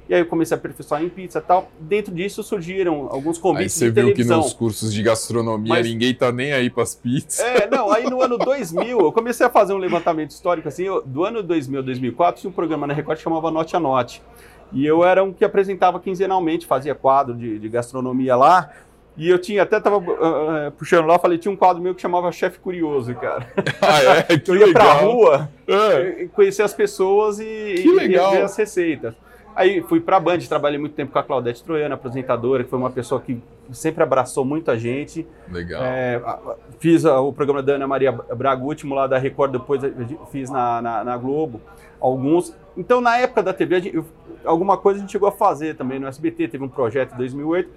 E aí eu comecei a aperfeiçoar em pizza e tal. Dentro disso surgiram alguns Aí convites você de viu que televisão. nos cursos de gastronomia Mas- ninguém tá nem aí pras pizzas. É, não, aí no ano 2000, eu comecei a fazer um levantamento histórico, assim, eu- do ano 2000 a 2004, tinha um programa na Record que chamava Note a Note. E eu era um que apresentava quinzenalmente, fazia quadro de, de gastronomia lá. E eu tinha, até tava ah, puxando lá, falei, tinha um quadro meu que chamava Chefe Curioso, cara. Ah, é? Que Eu ia pra legal. rua, É. conhecer as pessoas e, e legal. ver as receitas. Aí fui pra Band, trabalhei muito tempo com a Claudete Troiano, apresentadora, que foi uma pessoa que sempre abraçou muita gente. Legal. É, a- a- fiz a- o programa da Ana Maria Braga, o último lá da Record, depois fiz na, na, na Globo, alguns. Então, na época da TV, a gente- alguma coisa a gente chegou a fazer também no SBT, teve um projeto em 2008.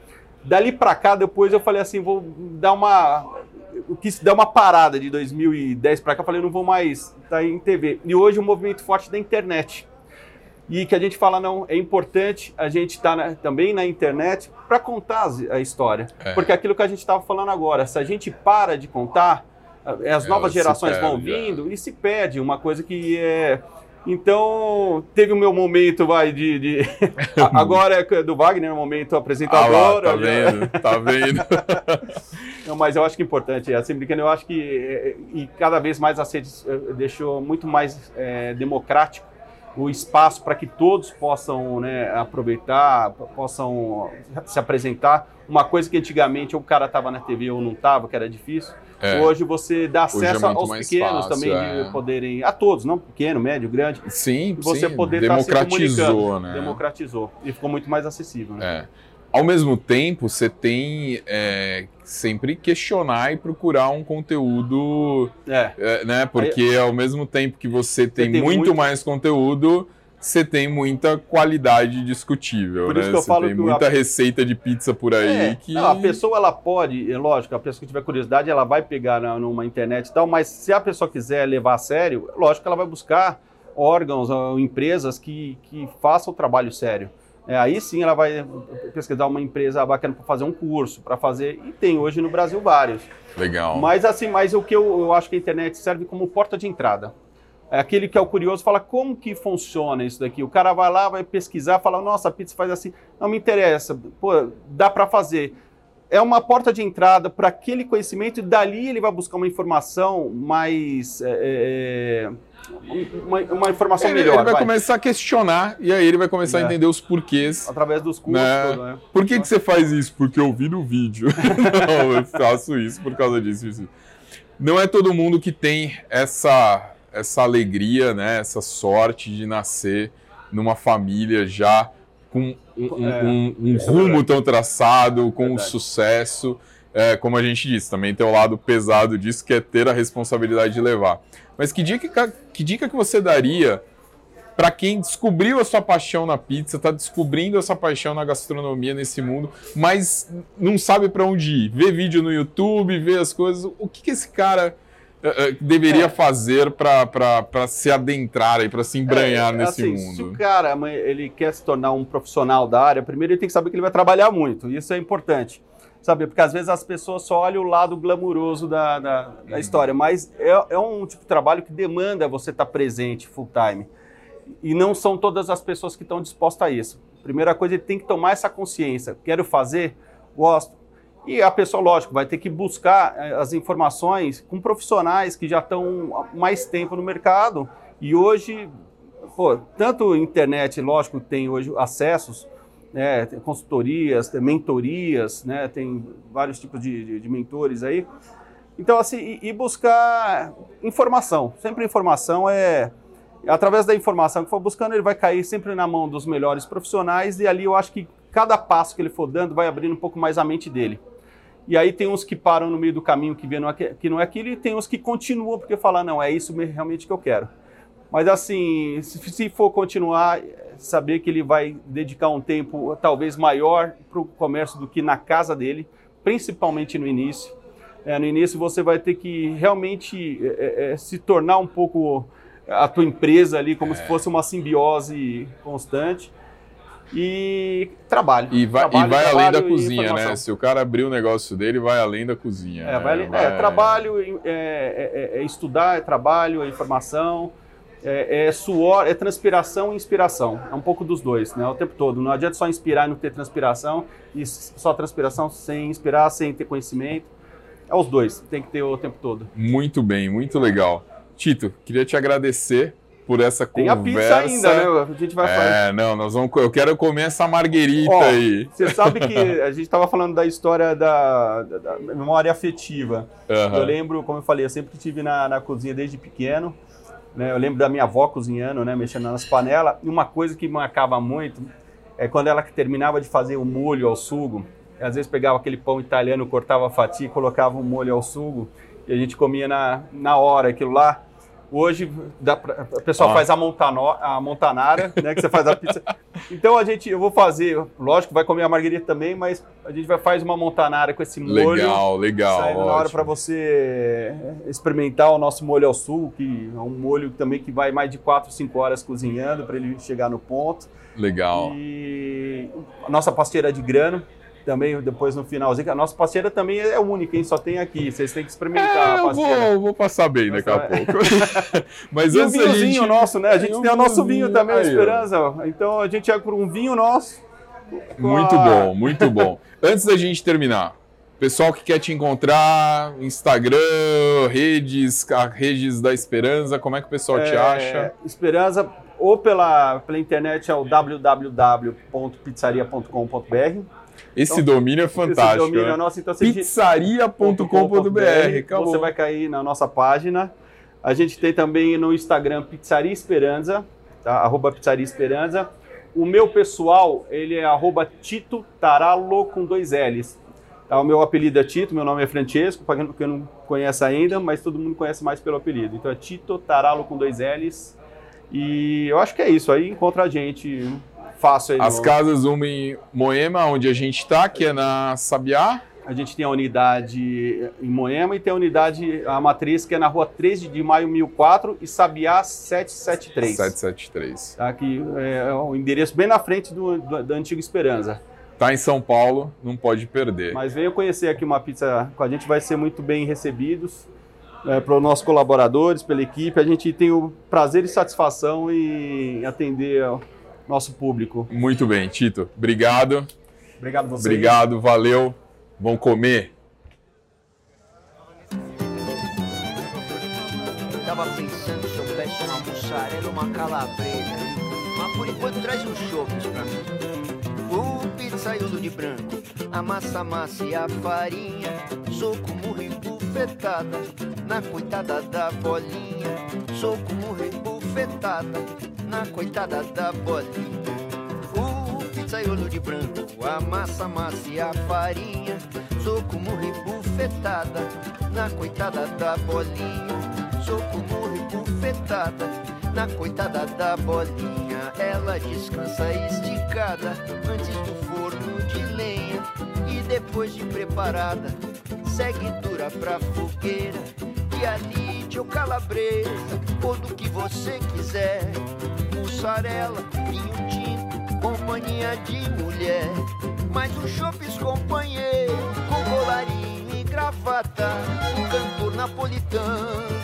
Dali pra cá, depois eu falei assim, vou dar uma... Eu quis dar uma parada de 2010 pra cá, eu falei, não vou mais estar em TV. E hoje o movimento forte da internet. E que a gente fala, não, é importante a gente estar também na internet para contar a história. É. Porque aquilo que a gente estava falando agora, se a gente para de contar, as novas gerações vão é. vindo e se perde uma coisa que é então, teve o meu momento, vai, de. de... Agora é do Wagner, o momento apresentador. Ah, tá vendo, tá vendo. Não, mas eu acho que é importante, assim, brincando, eu acho que. É, e cada vez mais a redes é, deixou muito mais é, democrático o espaço para que todos possam né, aproveitar, possam se apresentar. Uma coisa que antigamente o cara estava na TV ou não estava, que era difícil. É. Hoje você dá é acesso é aos pequenos fácil, também é. de poderem, a todos, não pequeno, médio, grande. Sim, você sim. poder democratizou, né? Democratizou e ficou muito mais acessível. Né? É. Ao mesmo tempo, você tem é, sempre questionar e procurar um conteúdo, é. É, né? Porque Aí, ao mesmo tempo que você tem, tem muito, muito, mais conteúdo, você tem muita qualidade discutível, por né? Isso que eu você falo tem que muita a... receita de pizza por aí é, que... Não, a pessoa, ela pode, é lógico, a pessoa que tiver curiosidade, ela vai pegar na, numa internet e tal, mas se a pessoa quiser levar a sério, lógico que ela vai buscar órgãos ou empresas que, que façam o trabalho sério. É, aí sim ela vai pesquisar uma empresa bacana para fazer um curso, para fazer, e tem hoje no Brasil vários. Legal. Mas assim, mas o que eu, eu acho que a internet serve como porta de entrada. É aquele que é o curioso fala como que funciona isso daqui. O cara vai lá, vai pesquisar, fala, nossa, a pizza faz assim. Não me interessa, pô, dá para fazer. É uma porta de entrada para aquele conhecimento e dali ele vai buscar uma informação mais. É, é uma, uma, informação ele, melhor. Ele vai, vai, começar a questionar e aí ele vai começar é. a entender os porquês. Através dos cursos. Né? né? Por que, que você faz isso? Porque eu vi no vídeo. Não, eu faço isso por causa disso. Isso. Não é todo mundo que tem essa essa alegria, né, essa sorte de nascer numa família já com um, é, um, um é rumo tão traçado, com um sucesso. É, como a gente disse, também tem o lado pesado disso, que é ter a responsabilidade de levar. Mas que dica que, dica que você daria para quem descobriu a sua paixão na pizza, está descobrindo essa paixão na gastronomia nesse mundo, mas não sabe para onde ir? Vê vídeo no YouTube, vê as coisas. O que, que esse cara deveria é. fazer para se adentrar e para se embranhar é, nesse assim, mundo? Se o cara ele quer se tornar um profissional da área, primeiro ele tem que saber que ele vai trabalhar muito. Isso é importante. Sabe, porque às vezes as pessoas só olham o lado glamuroso da, da, da uhum. história, mas é, é, um tipo de trabalho que demanda você estar presente full time. E não são todas as pessoas que estão dispostas a isso. Primeira coisa, ele tem que tomar essa consciência. Quero fazer, gosto. E a pessoa, lógico, vai ter que buscar eh, as informações com profissionais que já estão mais tempo no mercado. E hoje, pô, tanto internet, lógico, tem hoje acessos, né, tem consultorias, tem mentorias, né, tem vários tipos de, de, de mentores aí. Então, assim, e, e, buscar informação. Sempre informação é. Através da informação que for buscando, ele vai cair sempre na mão dos melhores profissionais, e ali eu acho que cada passo que ele for dando vai abrindo um pouco mais a mente dele. E aí tem uns que param no meio do caminho que vê que não é aquilo, e tem uns que continuam porque falam, não, é isso realmente que eu quero. Mas assim, se, for continuar, saber que ele vai dedicar um tempo talvez maior para o comércio do que na casa dele, principalmente no início. É, no início você vai ter que realmente é, é, é se tornar um pouco a tua empresa ali, como se é. fosse uma simbiose constante e trabalho. E vai, trabalho, e vai além da cozinha, né? Se o cara abrir o negócio dele, vai além da cozinha. É, né? vai, vai... é trabalho, é, é, é, é, estudar, é trabalho, é informação, é, é, suor, é transpiração e inspiração. É um pouco dos dois, né? O tempo todo. Não adianta só inspirar e não ter transpiração, e só transpiração sem inspirar, sem ter conhecimento. É os dois, tem que ter o tempo todo. Muito bem, muito legal. Tito, queria te agradecer por essa Tem conversa. Tem a pizza ainda, né? A gente vai é, fazer. não, nós vamos. Eu quero comer essa marguerita Ó, aí. Você sabe que a gente estava falando da história da, da, da memória afetiva. Uhum. Eu lembro, como eu falei, eu sempre estive na, na cozinha desde pequeno. Né? Eu lembro da minha avó cozinhando, né? Mexendo nas panelas. E uma coisa que marcava muito é quando ela terminava de fazer o molho ao sugo. Às vezes pegava aquele pão italiano, cortava a fatia e colocava o molho ao sugo. E a gente comia na, na hora aquilo lá. Hoje dá pra, o pessoal ah. faz a, montano, a montanara, né? Que você faz a pizza. Então a gente, eu vou fazer, lógico, vai comer a margarita também, mas a gente vai fazer uma montanara com esse molho. Legal, legal. Saindo na hora para você experimentar o nosso molho ao sul, que é um molho também que vai mais de 4, 5 horas cozinhando para ele chegar no ponto. Legal. E a nossa pasteira de grano, também depois no finalzinho. A nossa parceira também é única, hein? Só tem aqui. Vocês têm que experimentar é, a parceira. Eu vou, vou passar bem daqui a pouco. Mas e o vinhozinho gente... nosso, né? A gente tem, tem o nosso vinho também, Aí, Esperança. Então a gente é por um vinho nosso. Muito a... bom, muito bom. Antes da gente terminar, pessoal que quer te encontrar, Instagram, redes, redes da Esperança, como é que o pessoal é, te acha? Esperança, ou pela, pela internet é o www.pizzaria.com.br esse então, domínio é fantástico. Esse domínio é né? nosso, então Pizzaria.com.br. Você vai cair na nossa página. A gente tem também no Instagram Pizzaria Esperança, tá? arroba Pizzaria Esperança. O meu pessoal, ele é arroba Tito Taralo com dois L's. Tá, o meu apelido é Tito, meu nome é Francesco, para quem não conhece ainda, mas todo mundo conhece mais pelo apelido. Então é Tito Taralo com dois L's. E eu acho que é isso. Aí encontra a gente aí. As no... casas, uma em Moema, onde a gente está, que é na Sabiá. A gente tem a unidade em Moema e tem a unidade, a matriz, que é na rua 13 de maio 1004 e Sabiá 773. 773. Tá aqui, é, é o endereço bem na frente do, do, da antiga Esperança. Tá em São Paulo, não pode perder. Mas venha conhecer aqui uma pizza com a gente, vai ser muito bem recebidos. É, para os nossos colaboradores, pela equipe, a gente tem o prazer e satisfação em atender nosso público. Muito bem, Tito. Obrigado. Obrigado você. Obrigado, valeu. Vão comer. Tava pensando se eu peço uma mussarela ou uma calabresa. Mas por enquanto traz um chopes pra mim. O pizzaiolo de branco, a massa massa e a farinha. Soco, murro e bufetada, na coitada da bolinha. Soco, murro e bufetada na coitada da bolinha. O pizzaiolo de branco, a massa massa e a farinha. Sou como rebufetada na coitada da bolinha. Sou como rebufetada na coitada da bolinha. Ela descansa esticada antes do depois de preparada, segue dura pra fogueira. E ali ou calabresa, ou do que você quiser mussarela, vinho tinto, companhia de mulher. Mas o chopes companheiro, com colarinho e gravata, cantor napolitano